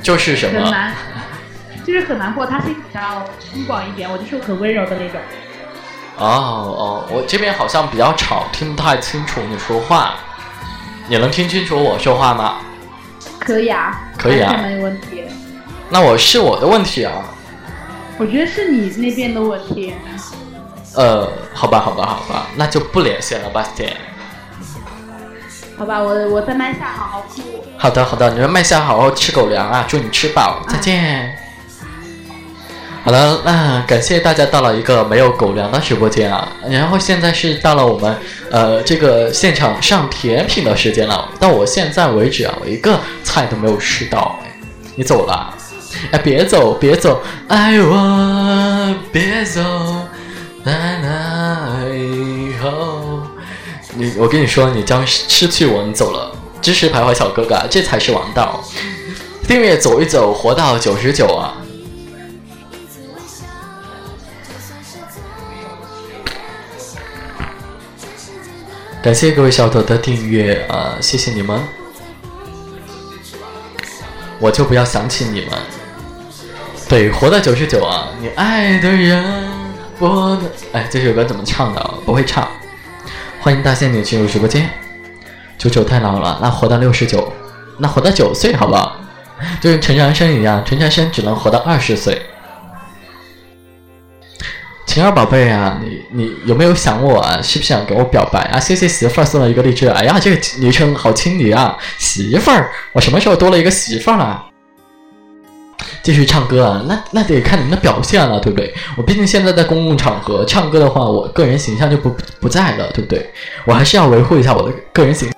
就是什么？很难，就是很难过。他是比较粗犷一点，我就是很温柔的那种。哦哦，我这边好像比较吵，听不太清楚你说话。你能听清楚我说话吗？可以啊，可以啊没问题。那我是我的问题啊。我觉得是你那边的问题。呃，好吧，好吧，好吧，那就不连线了吧，姐。好吧，我我在麦下好好哭。好的，好的，你们麦下好好吃狗粮啊！祝你吃饱，再见。好了，那感谢大家到了一个没有狗粮的直播间啊。然后现在是到了我们呃这个现场上甜品的时间了。到我现在为止啊，我一个菜都没有吃到。哎，你走了？哎，别走，别走，爱我，别走，在那以后。你，我跟你说，你将失去我，你走了。支持徘徊小哥哥，这才是王道。订阅走一走，活到九十九啊！感谢各位小朵的订阅啊、谢谢你们。我就不要想起你们。对，活到九十九啊！你爱的人，我……哎，这首歌怎么唱的？不会唱。欢迎大仙女进入直播间。九九太老了，那活到六十九，那活到九岁好不好？就跟陈长生一样，陈长生只能活到二十岁。晴儿宝贝啊，你你有没有想我啊？是不是想跟我表白啊？谢谢媳妇儿送了一个荔枝，哎呀，这个昵称好亲昵啊！媳妇儿，我什么时候多了一个媳妇儿了？继续唱歌啊，那那得看你们的表现了，对不对？我毕竟现在在公共场合唱歌的话，我个人形象就不不在了，对不对？我还是要维护一下我的个人形象。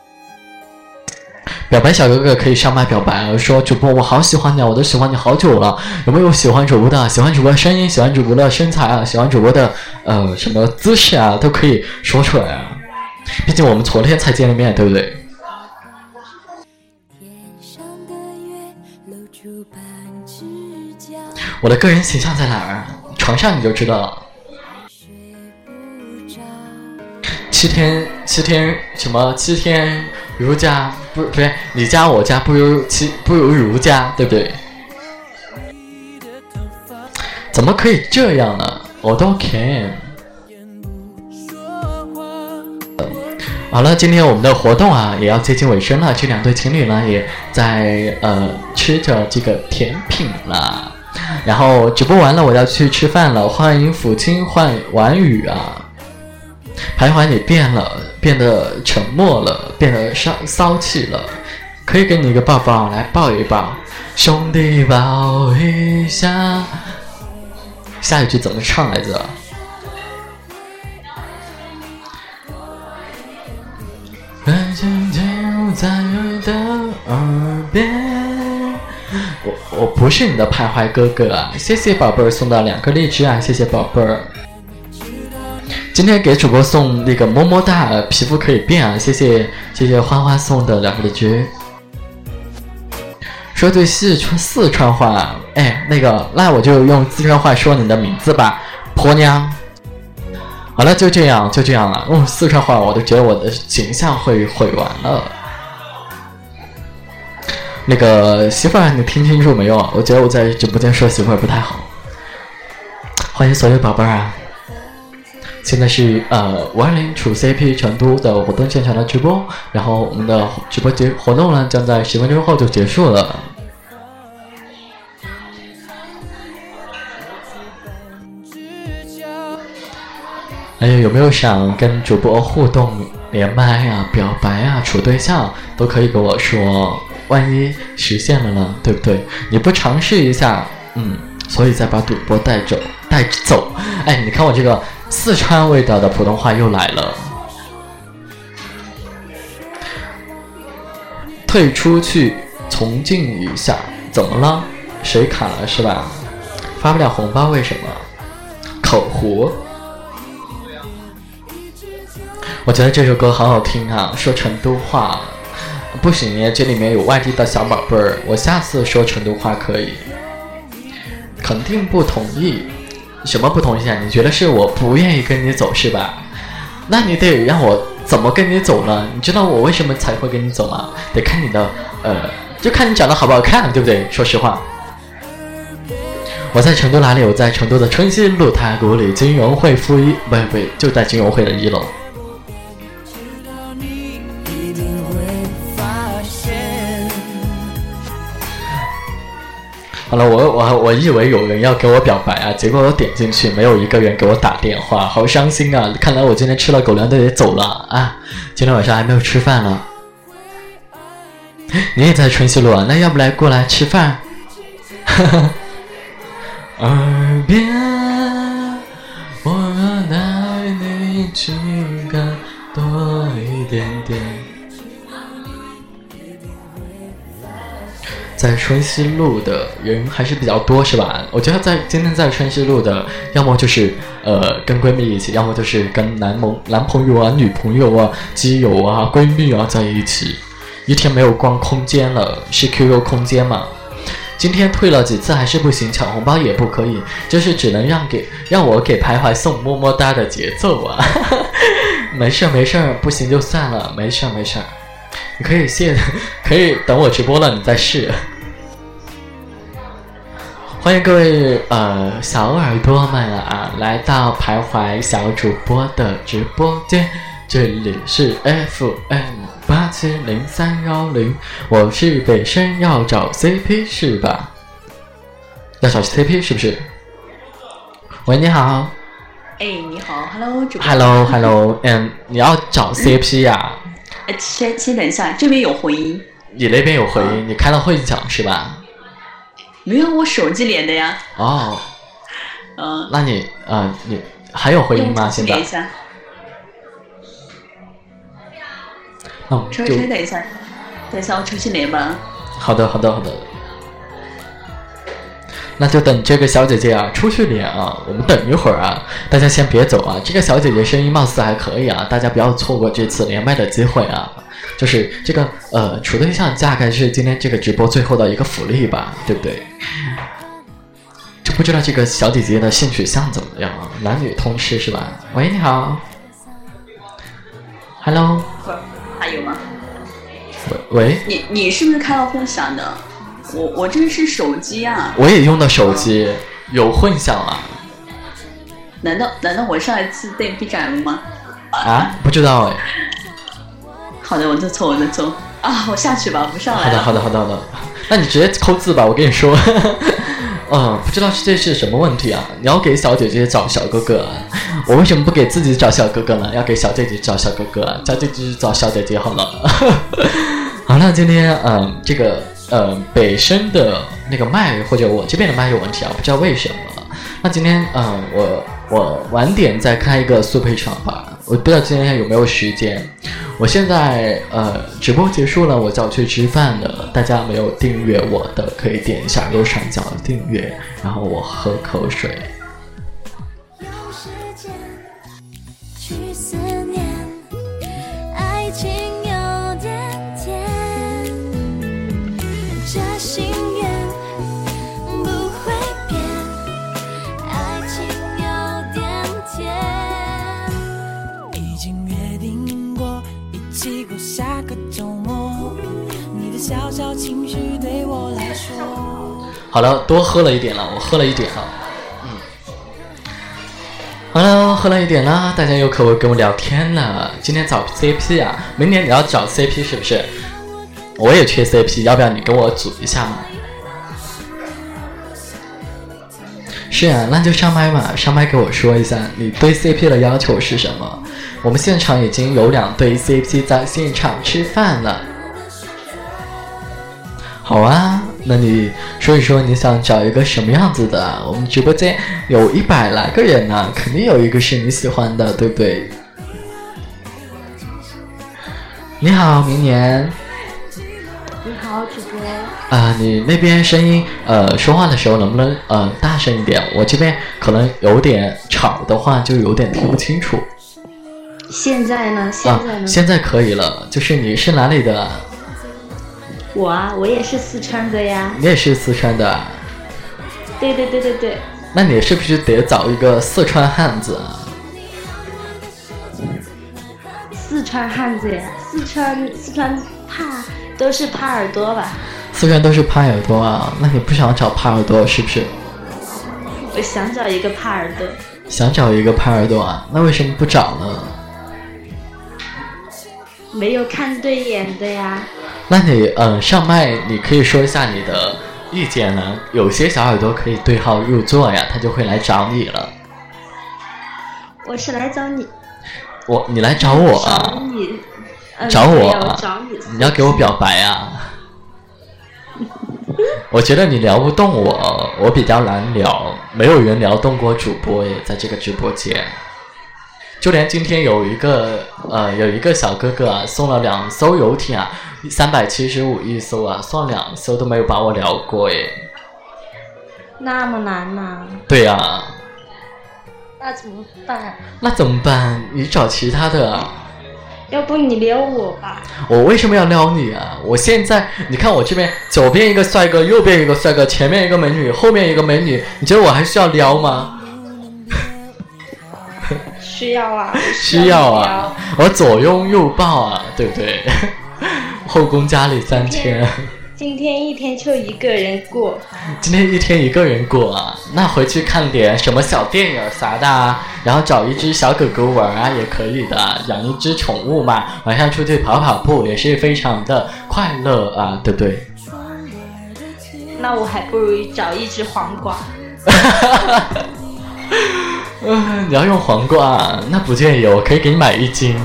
表白小哥哥可以上麦表白啊，说主播我好喜欢你啊，我都喜欢你好久了。有没有喜欢主播的？喜欢主播的声音，喜欢主播的身材啊，喜欢主播的呃什么姿势啊，都可以说出来啊。毕竟我们昨天才见了面，对不对？我的个人形象在哪儿？床上你就知道了。七天七天什么？七天如家不不是你家我家不如七不如儒家，对不对？怎么可以这样呢？我都 can。好了，今天我们的活动啊也要接近尾声了，这两对情侣呢也在呃吃着这个甜品了。然后直播完了，我要去吃饭了。欢迎抚亲换婉语啊！徘徊，你变了，变得沉默了，变得骚骚气了。可以给你一个抱抱，来抱一抱，兄弟抱一下。下一句怎么唱来着？安静停在你的耳边。我我不是你的徘徊哥哥啊！谢谢宝贝儿送的两个荔枝啊！谢谢宝贝儿。今天给主播送那个么么哒，皮肤可以变啊！谢谢谢谢花花送的两个荔枝。说句四川四川话，哎，那个，那我就用四川话说你的名字吧，婆娘。好了，就这样，就这样了。用四川话，我都觉得我的形象会毁完了。那个媳妇儿，你听清楚没有？我觉得我在直播间说媳妇儿不太好。欢迎所有宝贝儿啊！现在是呃五二零处 CP 成都的活动现场的直播，然后我们的直播结活动呢将在十分钟后就结束了。哎呀，有没有想跟主播互动、连麦啊、表白啊、处对象，都可以跟我说。万一实现了呢？对不对？你不尝试一下，嗯，所以再把主播带走，带走。哎，你看我这个四川味道的普通话又来了。退出去重进一下，怎么了？谁卡了是吧？发不了红包为什么？口胡。我觉得这首歌好好听啊，说成都话。不行，这里面有外地的小宝贝儿，我下次说成都话可以。肯定不同意，什么不同意啊？你觉得是我不愿意跟你走是吧？那你得让我怎么跟你走呢？你知道我为什么才会跟你走吗？得看你的，呃，就看你长得好不好看，对不对？说实话。我在成都哪里？我在成都的春熙路太古里金融汇负一，不不，就在金融汇的一楼。好了，我我我以为有人要给我表白啊，结果我点进去没有一个人给我打电话，好伤心啊！看来我今天吃了狗粮都得走了啊！今天晚上还没有吃饭呢。你也在春熙路啊？那要不来过来吃饭？耳边，我带你去看多一点点。在春熙路的人还是比较多，是吧？我觉得在今天在春熙路的，要么就是呃跟闺蜜一起，要么就是跟男朋男朋友啊、女朋友啊、基友啊、闺蜜啊在一起。一天没有逛空间了，是 QQ 空间嘛？今天退了几次还是不行，抢红包也不可以，就是只能让给让我给徘徊送么么哒的节奏啊！没事没事，不行就算了，没事没事。你可以谢，可以等我直播了你再试。欢迎各位呃小耳朵们啊，来到徘徊小主播的直播间，这里是 FM 八七零三幺零，我是北深要找 CP 是吧？要找 CP 是不是？喂，你好。哎，你好，Hello，主播。Hello，Hello，嗯，你要找 CP 呀？先先等一下，这边有回音。你那边有回音，你开了混响是吧？没有，我手机连的呀。哦。嗯。那你啊，你还有回音吗？现在。连一下。哦。稍微等一下，等一下我重新连吧。好的，好的，好的。那就等这个小姐姐啊出去连啊，我们等一会儿啊，大家先别走啊。这个小姐姐声音貌似还可以啊，大家不要错过这次连麦的机会啊。就是这个呃处对象大概是今天这个直播最后的一个福利吧，对不对？就不知道这个小姐姐的性取向怎么样啊？男女通吃是吧？喂，你好，Hello，还有吗？喂，你你是不是开了混响的？我我这是手机啊，我也用的手机，有混响啊？难道难道我上一次被 B 斩了吗？啊，不知道哎。好的，我的错，我的错啊，我下去吧，不上来。好的，好的，好的，好的。那你直接扣字吧，我跟你说。嗯，不知道是这是什么问题啊？你要给小姐姐找小哥哥，我为什么不给自己找小哥哥呢？要给小姐姐找小哥哥，小姐姐找小姐姐好了。好了，今天嗯，这个。呃，北深的那个麦或者我这边的麦有问题啊，不知道为什么。那今天，嗯，我我晚点再开一个速配场吧，我不知道今天有没有时间。我现在呃，直播结束了，我就要去吃饭了。大家没有订阅我的，可以点一下右上角的订阅，然后我喝口水。好了，多喝了一点了，我喝了一点了，嗯，好了，喝了一点了，大家又可以跟我聊天了。今天找 CP 啊，明年你要找 CP 是不是？我也缺 CP，要不要你跟我组一下嘛？是啊，那就上麦嘛，上麦给我说一下你对 CP 的要求是什么？我们现场已经有两对 CP 在现场吃饭了。好啊。那你说一说你想找一个什么样子的？我们直播间有一百来个人呢，肯定有一个是你喜欢的，对不对？你好，明年。你好，主播。啊、你那边声音呃说话的时候能不能呃大声一点？我这边可能有点吵的话，就有点听不清楚。现在呢？现啊在呢？，现在可以了。就是你是哪里的？我啊，我也是四川的呀。你也是四川的？对对对对对，那你是不是得找一个四川汉子啊？四川汉子呀，四川四川怕都是耙耳朵吧？四川都是耙耳朵啊？那你不想找耙耳朵是不是？我想找一个耙耳朵。想找一个耙耳朵啊？那为什么不找呢？没有看对眼的呀。那你呃上麦，你可以说一下你的意见呢？有些小耳朵可以对号入座呀，他就会来找你了。我是来找你，我你来找我找啊？找我啊找你。你要给我表白啊？我觉得你聊不动我，我比较难聊，没有人聊动过主播耶，在这个直播间。就连今天有一个呃有一个小哥哥啊，送了两艘游艇啊，三百七十五一艘啊，算两艘都没有把我聊过耶。那么难吗、对呀、那怎么办？那怎么办？你找其他的啊。要不你撩我吧？我为什么要撩你啊？我现在你看我这边左边一个帅哥，右边一个帅哥，前面一个美女，后面一个美女，你觉得我还需要撩吗？需要啊，需要啊，我左拥右抱啊，对不对？后宫佳丽三千，今天一天就一个人过，今天一天一个人过啊，那回去看点什么小电影啥的啊，然后找一只小狗狗玩啊也可以的，养一只宠物嘛，晚上出去跑跑步也是非常的快乐啊，对不对？那我还不如找一只黄瓜。嗯，你要用黄瓜，那不建议，我可以给你买一斤。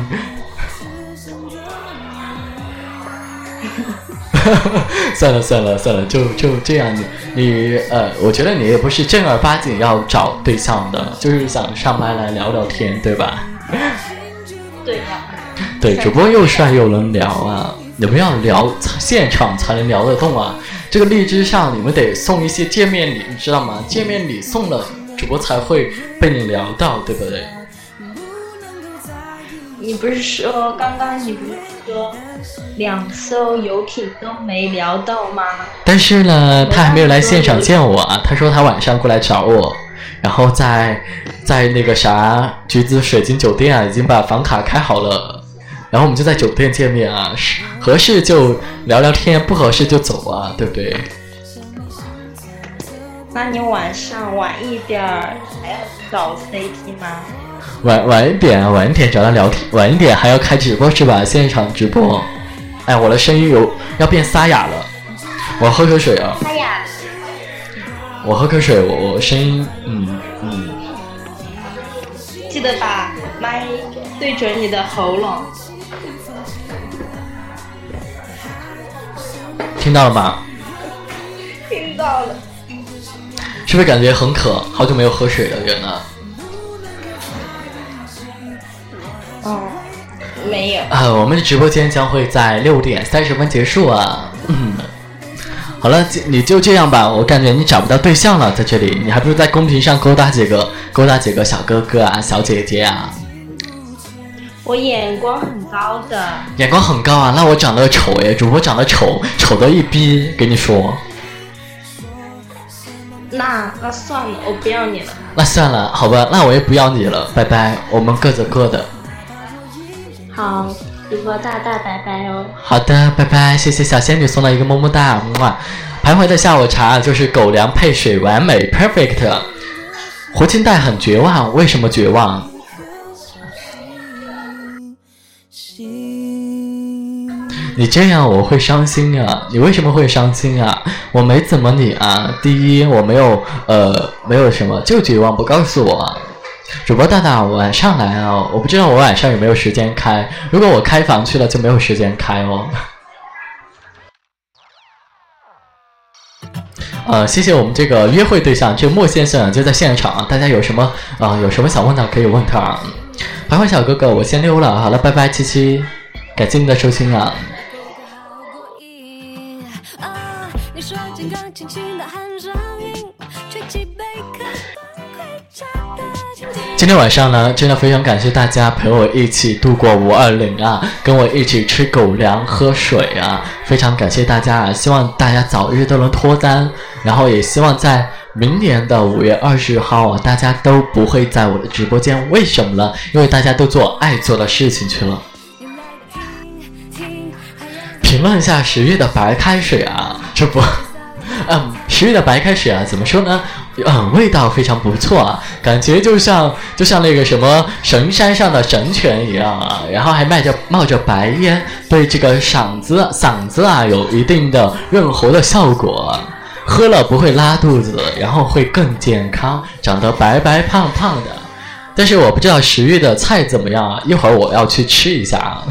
算了算了算了，就就这样。子你呃，我觉得你也不是正儿八经要找对象的，就是想上麦来聊聊天，对吧？对呀、对，主播又帅又能聊啊！你们要聊现场才能聊得动啊！这个荔枝上你们得送一些见面礼，你知道吗？见面礼送了，主播才会被你聊到，对不对？你不是说刚刚你不是说两艘游艇都没聊到吗？但是呢，他还没有来现场见我啊。他说他晚上过来找我，然后在在那个啥橘子水晶酒店啊，已经把房卡开好了。然后我们就在酒店见面啊，是合适就聊聊天，不合适就走啊，对不对？那你晚上晚一点儿还要找 CP 吗？晚晚一点啊，晚一点找他聊天，晚一点还要开直播是吧？现场直播。哎，我的声音有要变沙哑了，我喝口水啊。沙哑，我喝口水，我我声音，嗯嗯，记得把麦对准你的喉咙。听到了吗？听到了。是不是感觉很渴？好久没有喝水的人了。哦，没有。啊，我们的直播间将会在六点三十分结束啊。嗯，好了，就你就这样吧。我感觉你找不到对象了，在这里，你还不如在公屏上勾搭几个，勾搭几个小哥哥啊、小姐姐啊。我眼光很高的，眼光很高啊，那我长得丑哎，主播长得丑，丑的一逼，跟你说。那那算了，我不要你了。那算了，好吧，那我也不要你了，拜拜，我们各走各的。好，主播大大拜拜哦。好的，拜拜，谢谢小仙女送的一个么么哒，哇！徘徊的下午茶就是狗粮配水，完美，perfect。活青带很绝望，为什么绝望？你这样我会伤心啊！你为什么会伤心啊？我没怎么你啊。第一，我没有呃没有什么，就绝望不告诉我。主播大大晚上来啊！我不知道我晚上有没有时间开，如果我开房去了就没有时间开哦。呃，谢谢我们这个约会对象，这莫先生就在现场。大家有什么啊、有什么想问的可以问他啊。徘徊小哥哥，我先溜了，好了，拜拜，七七，感谢您的收听啊。今天晚上呢，真的非常感谢大家陪我一起度过五二零啊，跟我一起吃狗粮、喝水啊，非常感谢大家啊！希望大家早日都能脱单，然后也希望在明年的五月二十号啊，大家都不会在我的直播间。为什么呢？因为大家都做爱做的事情去了。评论一下十月的白开水啊，这不，嗯，十月的白开水啊，怎么说呢？嗯，味道非常不错啊，感觉就像就像那个什么神山上的神泉一样啊，然后还卖着冒着白烟，对这个嗓子嗓子啊有一定的润喉的效果，喝了不会拉肚子，然后会更健康，长得白白胖胖的。但是我不知道十月的菜怎么样啊，一会儿我要去吃一下啊。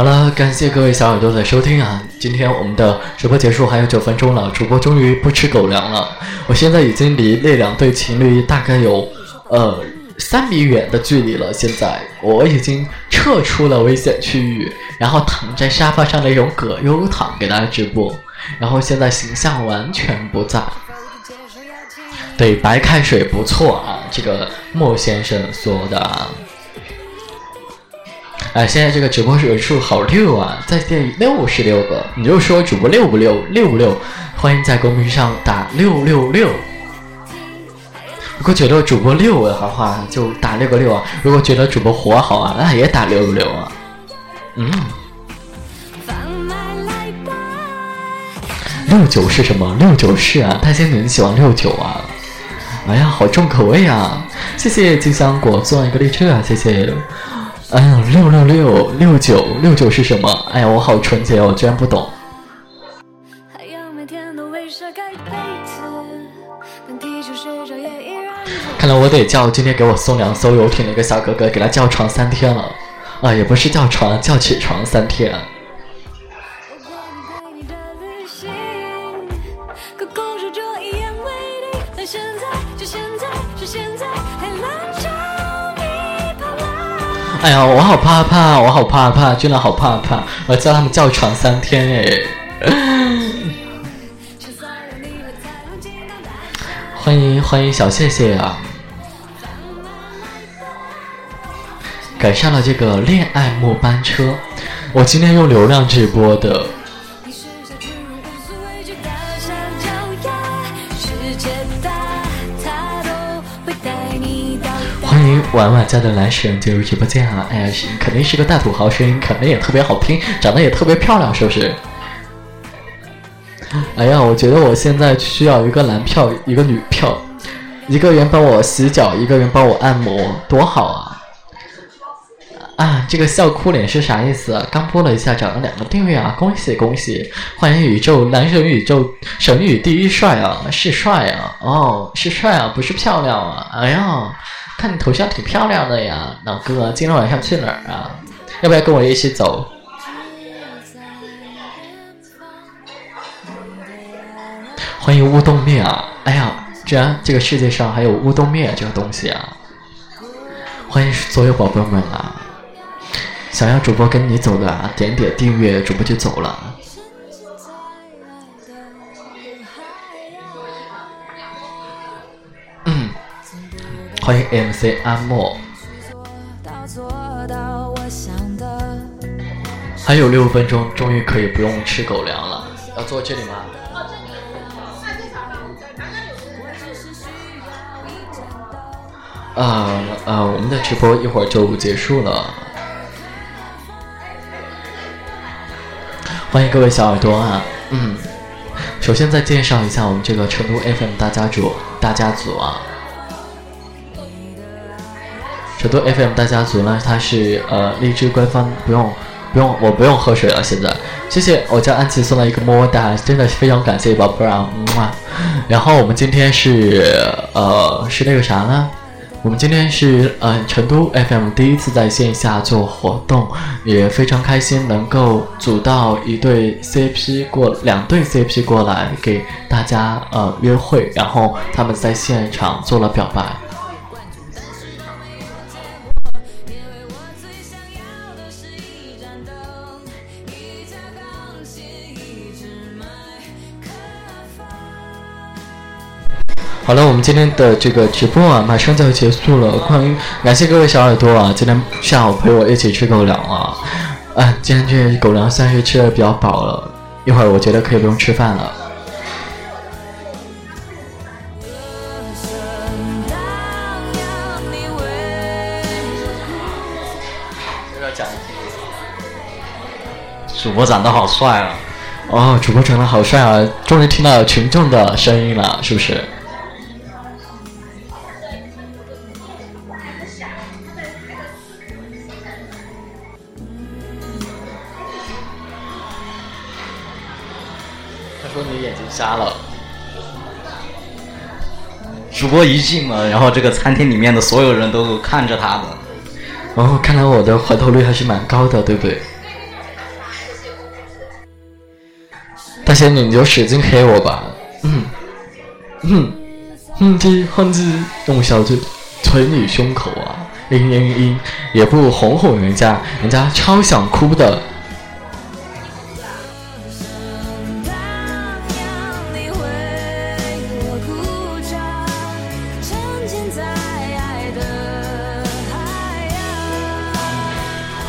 好了，感谢各位小耳朵的收听啊！今天我们的直播结束还有九分钟了，主播终于不吃狗粮了。我现在已经离那两对情侣大概有呃三米远的距离了。现在我已经撤出了危险区域，然后躺在沙发上那种葛优躺给大家直播，然后现在形象完全不在。对，白开水不错啊，这个莫先生说的。啊。哎，现在这个直播人数好六啊，在线六十六个，你就说主播六不六？六不六？欢迎在公屏上打六六六。如果觉得主播六的话，就打六个六啊；如果觉得主播活好啊，那也打六个六啊。嗯。六九是什么？六九是啊，大仙女你喜欢六九啊？哎呀，好重口味啊！谢谢金香果送一个荔枝啊，谢谢。哎呀，六六六六九六九是什么？哎呀，我好纯洁，哦居然不懂。看来我得叫今天给我送两艘游艇的一个小哥哥，给他叫床三天了。啊，也不是叫床，叫起床三天。哎呀，我好怕怕，我好怕怕，真的好怕怕！我叫他们叫床三天哎！欢迎欢迎小谢谢啊！赶上了这个恋爱末班车，我今天用流量直播的。婉婉家的男神进入直播间啊！哎呀，肯定是个大土豪，声音肯定也特别好听，长得也特别漂亮，是不是？哎呀，我觉得我现在需要一个男票，一个女票，一个人帮我洗脚，一个人帮我按摩，多好啊！啊，这个笑哭脸是啥意思？刚播了一下，涨了两个订阅啊！恭喜恭喜！欢迎宇宙男神宇宙神宇第一帅啊！是帅啊！哦，是帅啊，不是漂亮啊！哎呀！看你头像挺漂亮的呀，老哥，今天晚上去哪儿啊？要不要跟我一起走？欢迎乌冬面啊！哎呀，居然这个世界上还有乌冬面这个东西啊！欢迎所有宝贝们啊！想要主播跟你走的，点点订阅，主播就走了。欢迎 MC 阿莫，还有六分钟，终于可以不用吃狗粮了。要坐这里吗？啊啊！我们的直播一会儿就结束了。欢迎各位小耳朵啊！嗯，首先再介绍一下我们这个成都 FM 大家族大家族啊。成都 FM 大家族呢，它是呃荔枝官方，不用不用，我不用喝水了。现在，谢谢我家安琪送了一个么么哒，真的非常感谢宝贝啊，么。然后我们今天是呃是那个啥呢？我们今天是呃成都 FM 第一次在线下做活动，也非常开心能够组到一对 CP 过两对 CP 过来给大家呃约会，然后他们在现场做了表白。好了，我们今天的这个直播啊，马上就要结束了。欢迎，感谢各位小耳朵啊，今天下午陪我一起吃狗粮啊。啊，今天这狗粮算是吃的比较饱了，一会儿我觉得可以不用吃饭了。主播长得好帅啊！哦，主播长得好帅啊！终于听到群众的声音了，是不是？说你眼睛瞎了。主播一进门，然后这个餐厅里面的所有人都看着他的。哦，看来我的回头率还是蛮高的，对不对？大仙女，你就使劲黑我吧。嗯，嗯，哼唧哼唧，用小嘴捶你胸口啊！嘤嘤嘤，也不哄哄人家，人家超想哭的。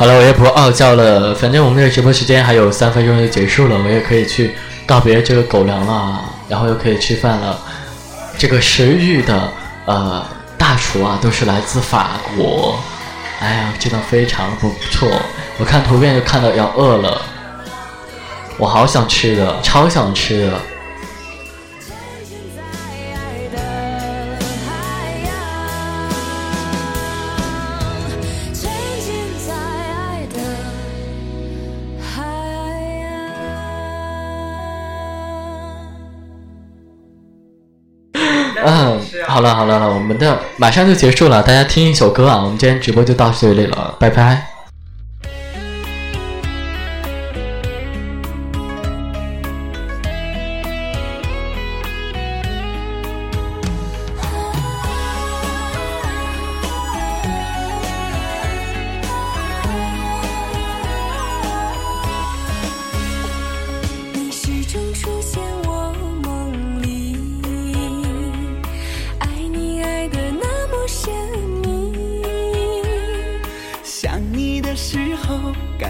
好了，我也不傲娇了，反正我们的直播时间还有三分钟就结束了，我也可以去告别这个狗粮了，然后又可以吃饭了。这个食欲的呃大厨啊，都是来自法国，哎呀，真的非常不错。我看图片就看到要饿了，我好想吃的，超想吃的。好了好了了，我们的马上就结束了，大家听一首歌啊，我们今天直播就到这里了，拜拜。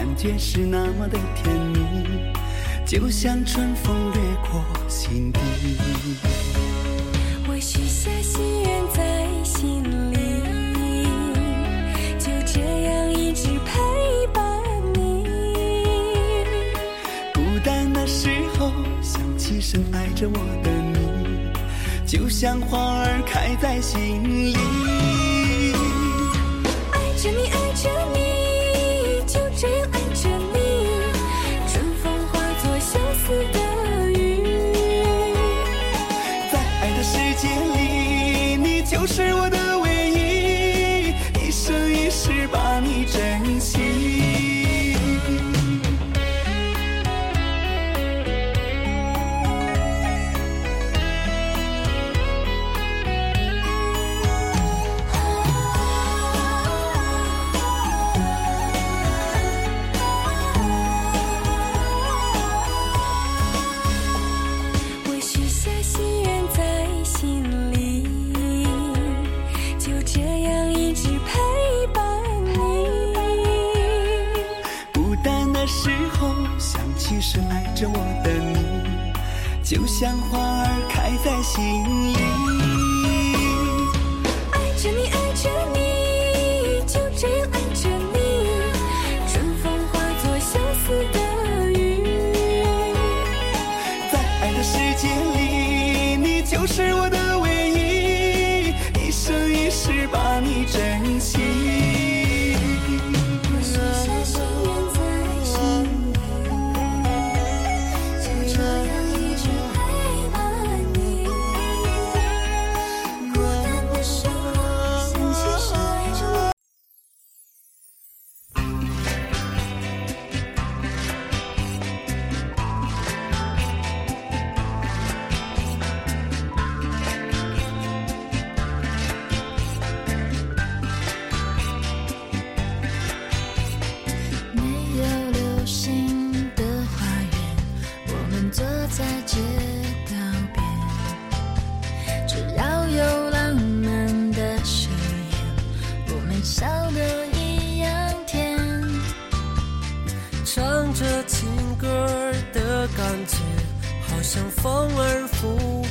感觉是那么的甜蜜，就像春风掠过心底。我许下心愿在心里，就这样一直陪伴你。孤单的时候，想起深爱着我的你，就像花儿开在心里。像花像风儿拂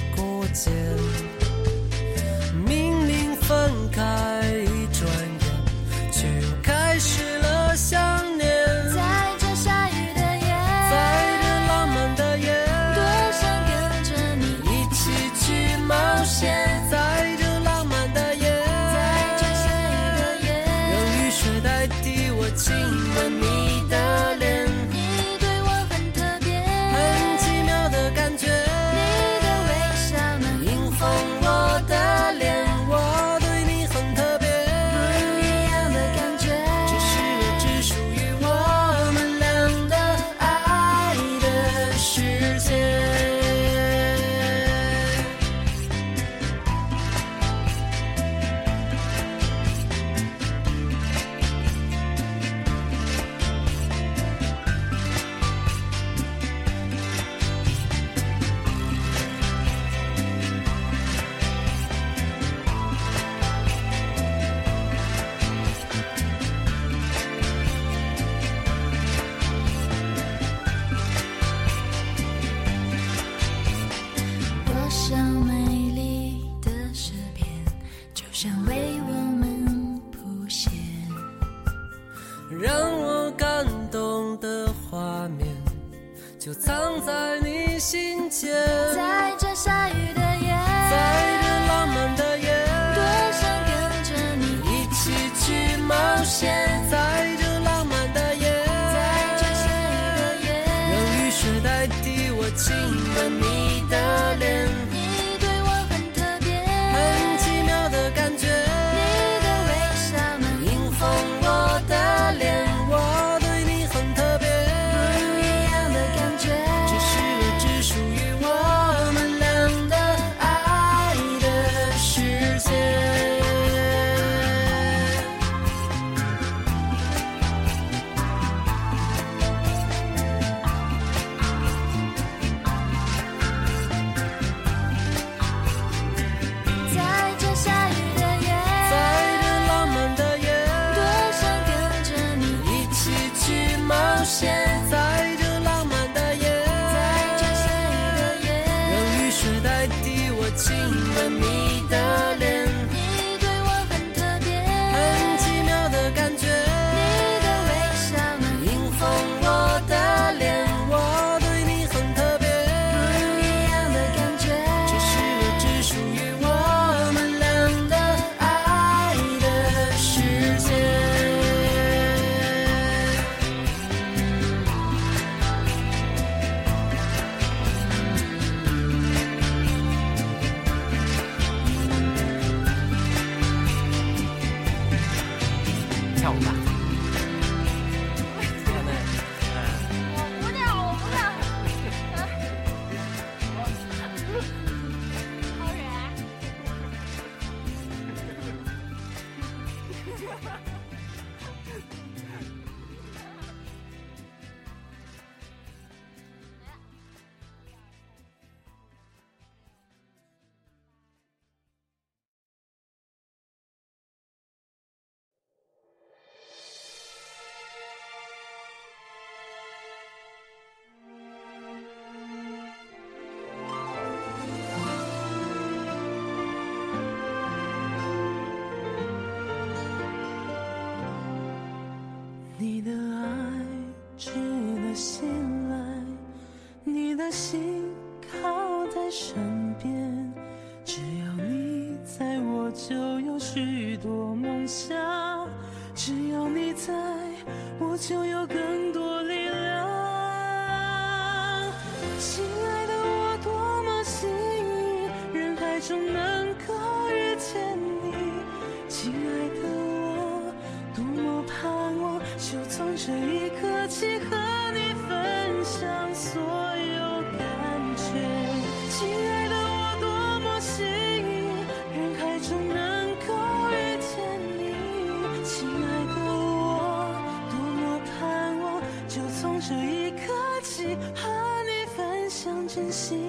从这一刻起，和你分享真心。